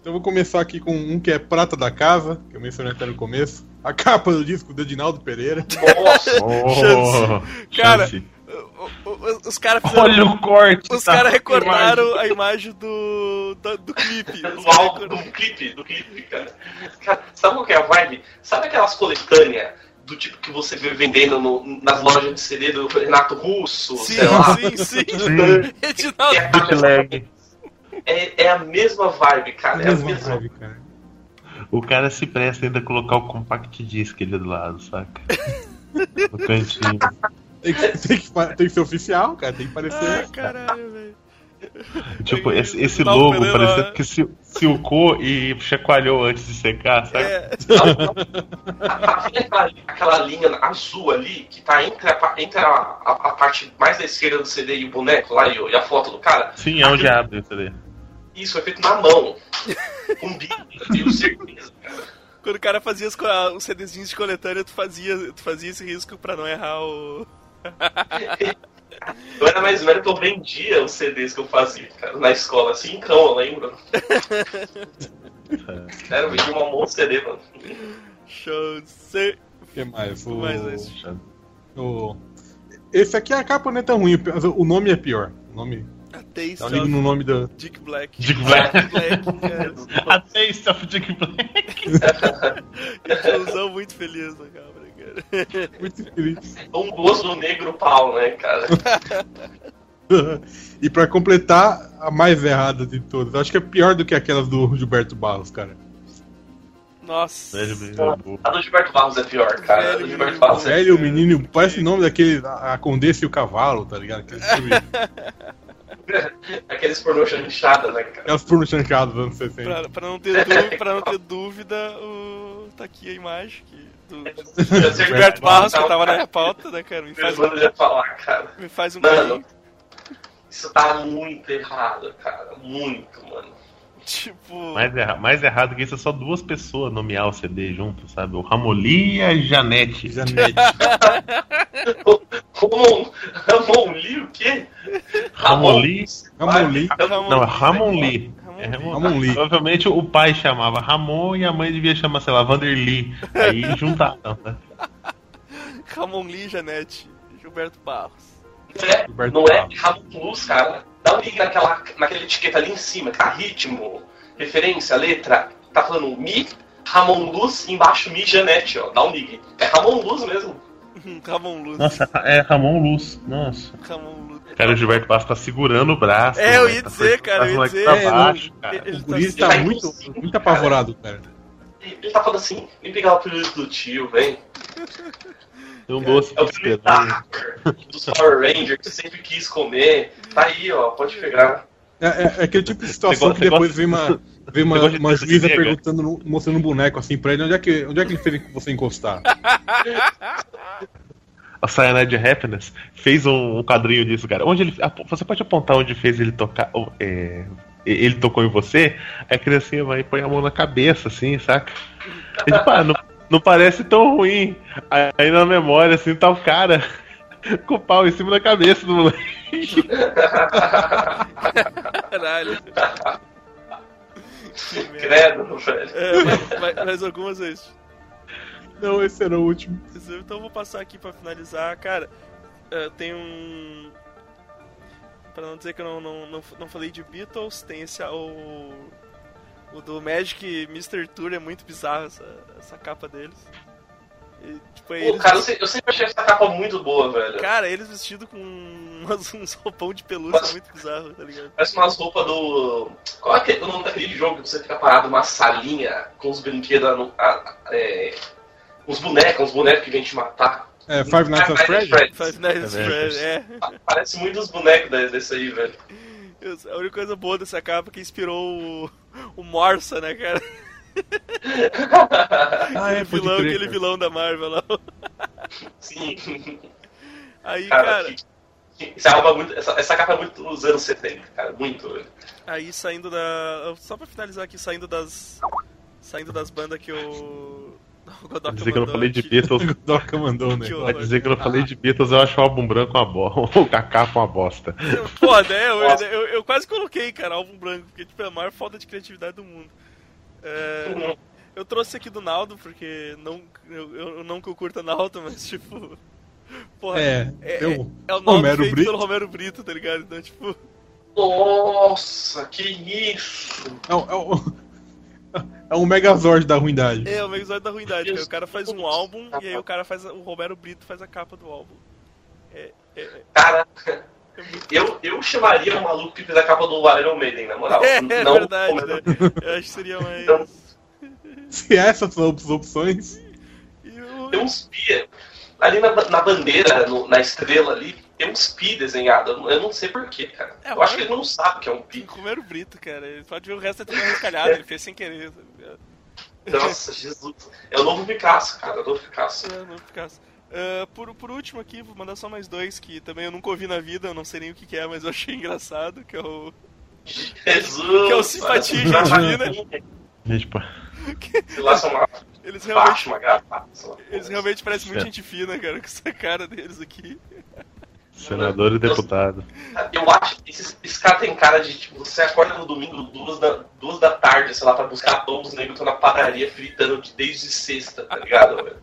Então eu vou começar aqui com um que é Prata da Casa, que eu mencionei até no começo. A capa do disco do Edinaldo Pereira. Nossa, Oh, Cara, chance. Os caras fizeram. Olha o corte. Os tá? caras recordaram Imagem. a imagem do, do, do clipe. Do, álbum, do clipe, do clipe, cara. Cara, sabe qual que é a vibe? Sabe aquelas coletâneas do tipo que você vê vendendo no- nas lojas de CD do Renato Russo, Sim, sei lá? sim, sim. Sim. É a, Bootleg. é, é a mesma vibe, cara. É a Mesma mesma vibe, cara. O cara se presta ainda a colocar o compact disc ali do lado, saca? No cantinho. Tem que, tem, que, tem que ser oficial, cara. Tem que parecer. Ah, caralho, velho. Tipo, esse, esse Tá logo operando, parecendo né? que se, silcou e chacoalhou antes de secar, saca? É, Tá vendo aquela, aquela linha azul ali que tá entre, a, entre a, a, a parte mais da esquerda do CD e o boneco lá e, e a foto do cara? Sim, é um diabo isso ali. Isso foi feito na mão. Com bico, eu tenho certeza, cara. quando o cara fazia os, os CDzinhos de coletânea, tu fazia, tu fazia esse risco pra não errar o. Eu era mais velho que eu vendia os CDs que eu fazia, cara, na escola, assim, então, eu lembro. Era, eu vendia uma monte de CD, mano. Show. Cê... O que mais? O, mais esse. o- Esse aqui a capa não é tão ruim, mas o nome é pior. O nome. A Taste of no nome da. Dick Black. Dick Black. Black, cara. A taste of Dick Black. Que tiozão muito feliz na câmera, cara. Muito feliz. Um gosto negro pau, né, cara? e pra completar, a mais errada de todas. Acho que é pior do que aquelas do Gilberto Barros, cara. Nossa. Velho, burro. A do Gilberto Barros é pior, cara. A do Velho, Gilberto menino. Barros é Velho, o menino, parece o nome daquele. A Condessa e o Cavalo, tá ligado? Aquele filme. Aqueles pornô chanchada, né, cara? Aquelas porno chanchadas dos anos 60. Pra, pra não ter dúvida, pra não ter dúvida o... tá aqui a imagem que... do que Gilberto Barros, que tava- na minha pauta, né, cara? Me faz, falar, cara. me faz um Mano. Isso tá muito errado, cara. Muito, mano. Tipo... Mais, erra- mais errado que isso é só duas pessoas nomear o CD junto, sabe? O Ramoli e a Janete. Janete. Ramon, Ramon Lee, o quê? Ramoli. Ramon Lee. Não, é Ramon Lee. É Ramon Ramon, Lee. Provavelmente o pai chamava Ramon e a mãe devia chamar, sei lá, Vanderly. Aí juntaram, né? Ramon Lee, Janete, Gilberto Barros. Não é, Gilberto não é Barros. Ramon Luz, cara. Dá um link naquela, naquela etiqueta ali em cima, que tá ritmo, referência, letra. Tá falando Mi, Ramon Luz, embaixo Mi Janete, ó. Dá um link. É Ramon Luz mesmo. Ramon Luz. Nossa, é Ramon Luz. Nossa. Ramon Luz. Cara, o Gilberto Bastos tá segurando o braço. É, eu né? ia Tá dizer, cara, eu ia dizer. É, baixo, cara. ele- O guri tá- tá tá muito, impossível, muito apavorado, cara. Ele tá falando assim, vem pegar o pirulito do tio, vem. Tem um doce É o de da Hacker, dos Power Rangers, que sempre quis comer. Tá aí, ó, pode pegar. É, é- é aquele tipo de situação que depois gosta- vem uma, vem uma, uma juíza grega? perguntando, mostrando um boneco assim pra ele, onde é que, onde é que ele fez você encostar? A Cyanide Happiness fez um, um quadrinho disso, cara. Onde ele. Você pode apontar onde fez ele tocar. é, ele tocou em você, aí a criancinha vai e põe a mão na cabeça, assim, saca? E, tipo, ah, não, não parece tão ruim. Aí, na memória, assim, tá o cara com o pau em cima da cabeça do moleque. Caralho. Credo, velho. É, mais, mais algumas vezes. Não, esse era o último. Então eu vou passar aqui pra finalizar. Cara, é, tem um. Pra não dizer que eu não, não, não, não falei de Beatles, tem esse. O, o do Magic Mr. Tour é muito bizarro essa, essa capa deles. E, tipo, é Pô, eles, cara, eu, se- eu sempre achei essa capa muito boa, velho. cara, eles vestidos com umas, uns roupão de pelúcia Mas- muito bizarro, tá ligado? Parece umas roupas do. Qual é aquele- o nome daquele jogo que você fica parado numa salinha com os brinquedos. no- a- é, uns bonecos, uns bonecos que vêm te matar. É, Five Nights at Freddy's? Five Nights at Freddy's, é. Parece muito os bonecos de- desse aí, velho. A única coisa boa dessa capa é que inspirou o, o Morsa, né, cara? Ah, é, vilão, crer, aquele cara. vilão da Marvel lá. Sim. Aí, Cara, cara, que- é muito, essa, essa capa é muito dos anos 70, cara. Muito, velho. aí saindo da. Só pra finalizar aqui, saindo das. Saindo das bandas que eu. Godoka dizer que eu falei de. Beatles. O Doca mandou, né? Vai dizer que eu não falei de Beatles, eu acho o álbum branco uma bosta. O cacá uma bosta. Pô, né? Eu, Nossa. eu, eu quase coloquei, cara, álbum branco, porque tipo, é a maior falta de criatividade do mundo. É, eu trouxe aqui do Naldo, porque não, eu, eu não que eu curta Naldo, mas tipo. Porra, É, é, tem é, o é o Naldo Romero feito Brito. pelo Romero Brito, tá ligado? Então, tipo. Nossa, que isso! É, é, é um Megazord da ruindade. É, o Megazord da ruindade, cara. O cara faz um álbum e aí o cara faz. a- O Romero Brito faz a capa do álbum. É, é, Cara, é muito. eu, eu chamaria o maluco que fez a capa do Iron Maiden, na moral. É, é não verdade, como- né? Eu acho que seria mais. Então- Se essas são as opções, E o- Tem uns pi ali na, na bandeira, no- na estrela ali, tem uns pi desenhados. Eu não- sei porquê, cara. É, eu acho que ele não sabe que é um pi. Romero Brito, cara. Ele pode ver o resto é tudo arrancalhado, ele fez sem querer. tá ligado? Nossa, Jesus. É o novo Picasso, cara. É o novo Picasso. É, não ficasse. Ah, por, por último aqui, vou mandar só mais dois que também eu nunca ouvi na vida, eu não sei nem o que, que é, mas eu achei engraçado, que é o. Jesus! Que é o simpatia, gente fina. Gente, pô. Uma Eles realmente, baixa, eles realmente parecem muito É. gente fina, cara, com essa cara deles aqui. Senador e deputado. Eu acho que esse, esse cara tem cara de, tipo, você acorda no domingo, duas da, duas da tarde, sei lá, pra buscar pão, os negros estão na padaria fritando de- desde sexta, tá ligado, velho?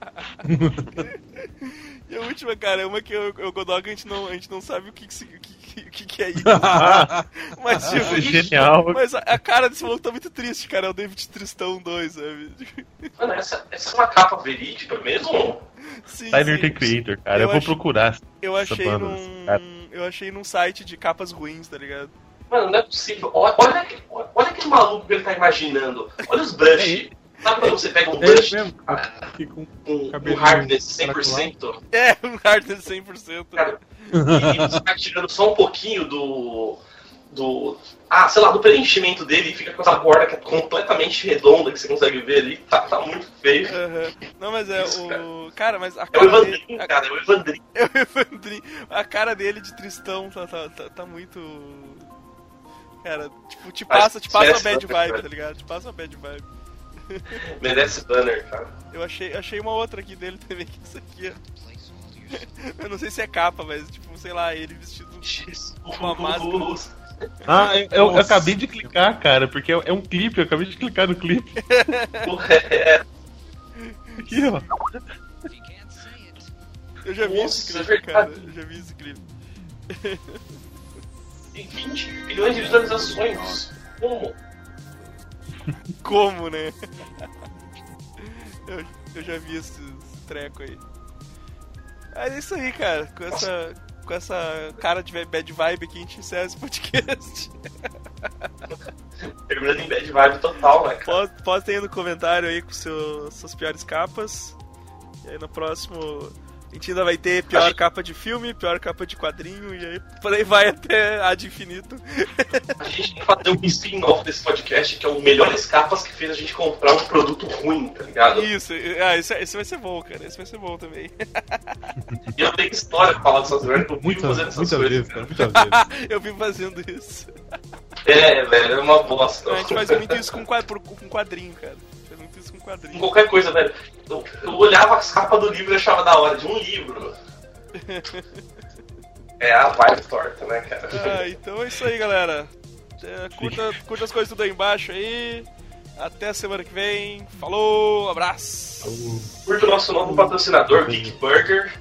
E a última, cara, é uma que eu, eu Godoka, a gente não, a gente não sabe o que, que, que, que, que, é isso. Mas, Isso é tipo, genial. mas a, a cara desse maluco tá muito triste, cara. É o David Tristão 2, sabe? Mano, essa, essa é uma capa verídica mesmo? Sim, Tyler sim. The Creator, cara. Eu, Eu vou acho- procurar. Eu achei banda, num. cara. Eu achei num site de capas ruins, tá ligado? Mano, não é possível. Olha, olha, aquele- olha aquele maluco que ele tá imaginando. Olha os brush. Sabe quando você pega um é brush isso mesmo. Aqui com com um cabelinho hardness 100%? É, um hardness 100%. Cara, e você vai tirando só um pouquinho do, do. Ah, sei lá, do preenchimento dele fica com essa borda que é completamente redonda que você consegue ver ali. Tá, tá muito feio. Aham. Não, mas é Isso, o. Cara, mas a É o cara Evandrinho, dele. a- cara, é o Evandrinho. É o Evandrinho. A cara dele de Tristão tá, tá, tá, tá muito. Cara, tipo, te passa, te passa uma bad vibe, tá ligado? Te passa uma bad vibe. Merece banner, cara. Eu achei, achei uma outra aqui dele também, que é isso aqui, ó. Eu não sei se é capa, mas tipo, sei lá, ele vestido com a máscara. Ah, eu, eu- eu acabei de clicar, cara, porque é, é um clipe, eu acabei de clicar no clipe. É, Aqui, ó. Eu já vi esse Nossa, clipe, é cara. Eu já vi esse clipe. tem 20 milhões de visualizações. Como? Como, né? Eu, eu já vi esse treco aí. É isso aí, cara. Com essa, com essa cara de bad vibe aqui, a gente encerra esse podcast. Terminando em bad vibe total, né, cara? Pode aí no comentário aí com seu, suas piores capas. E aí no próximo a gente ainda vai ter pior Acho- capa de filme, pior capa de quadrinho, e aí por aí vai até a de infinito. A gente tem que fazer um spin-off desse podcast, que é o melhores capas que fez a gente comprar um produto ruim, tá ligado? Isso, ah, esse, esse vai ser bom, cara. Esse vai ser bom também. E eu tenho história pra falar dessas merdas, eu vivo fazendo essas muitas coisas. vezes, cara, muitas vezes. Eu vim fazendo isso. É, velho, é uma bosta. A gente faz muito isso com, com quadrinho, cara. Faz muito isso com Com quadrinho. qualquer coisa, velho. Eu, eu olhava as capas do livro e achava da hora, de um livro. É a vibe torta, né, cara? Ah, então é isso aí, galera. É, curta, curta as coisas tudo aí embaixo aí. Até semana que vem. Falou, abraço. Curta o nosso novo patrocinador, Geek Burger.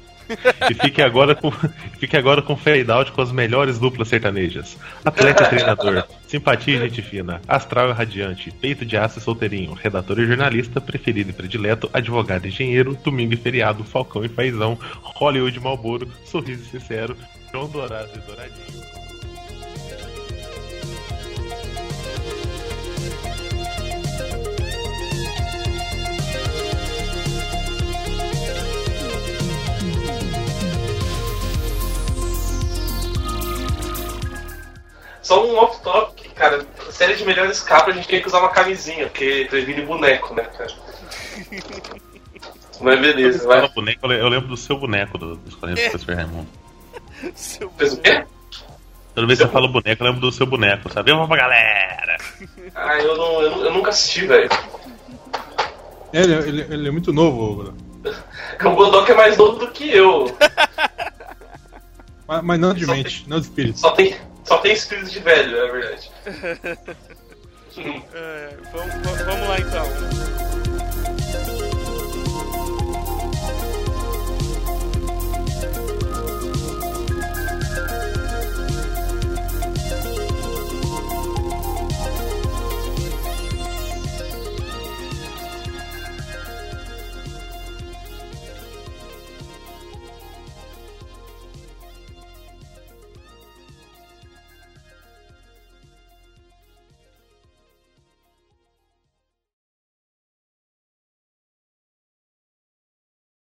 E fique agora com, fique agora com fade out com as melhores duplas sertanejas. Atleta e treinador, simpatia e gente fina, astral e radiante, peito de aço e solteirinho, redator e jornalista, preferido e predileto, advogado e engenheiro, domingo e feriado, falcão e paizão, Hollywood Malboro, sorriso sincero, João Dourado e Douradinho. Só um off-topic, cara. Série de melhores capas a gente tem que usar uma camisinha, porque previne boneco, né, cara? Mas beleza, Fala vai. boneco, eu le- eu lembro do seu boneco do- dos 40 do Super Raimundo. Seu Fez o quê? Toda vez que eu falo boneco, eu lembro do seu boneco, sabe? Vamos pra galera! Ah, eu, não, eu, eu nunca assisti, velho. É, Ele, ele, ele é muito novo, Bruno. O Godok é mais novo do que eu. Mas, mas não de mente, não de espírito. Só tem, só tem espírito de velho, é verdade. É, vamos, vamos vamos lá então.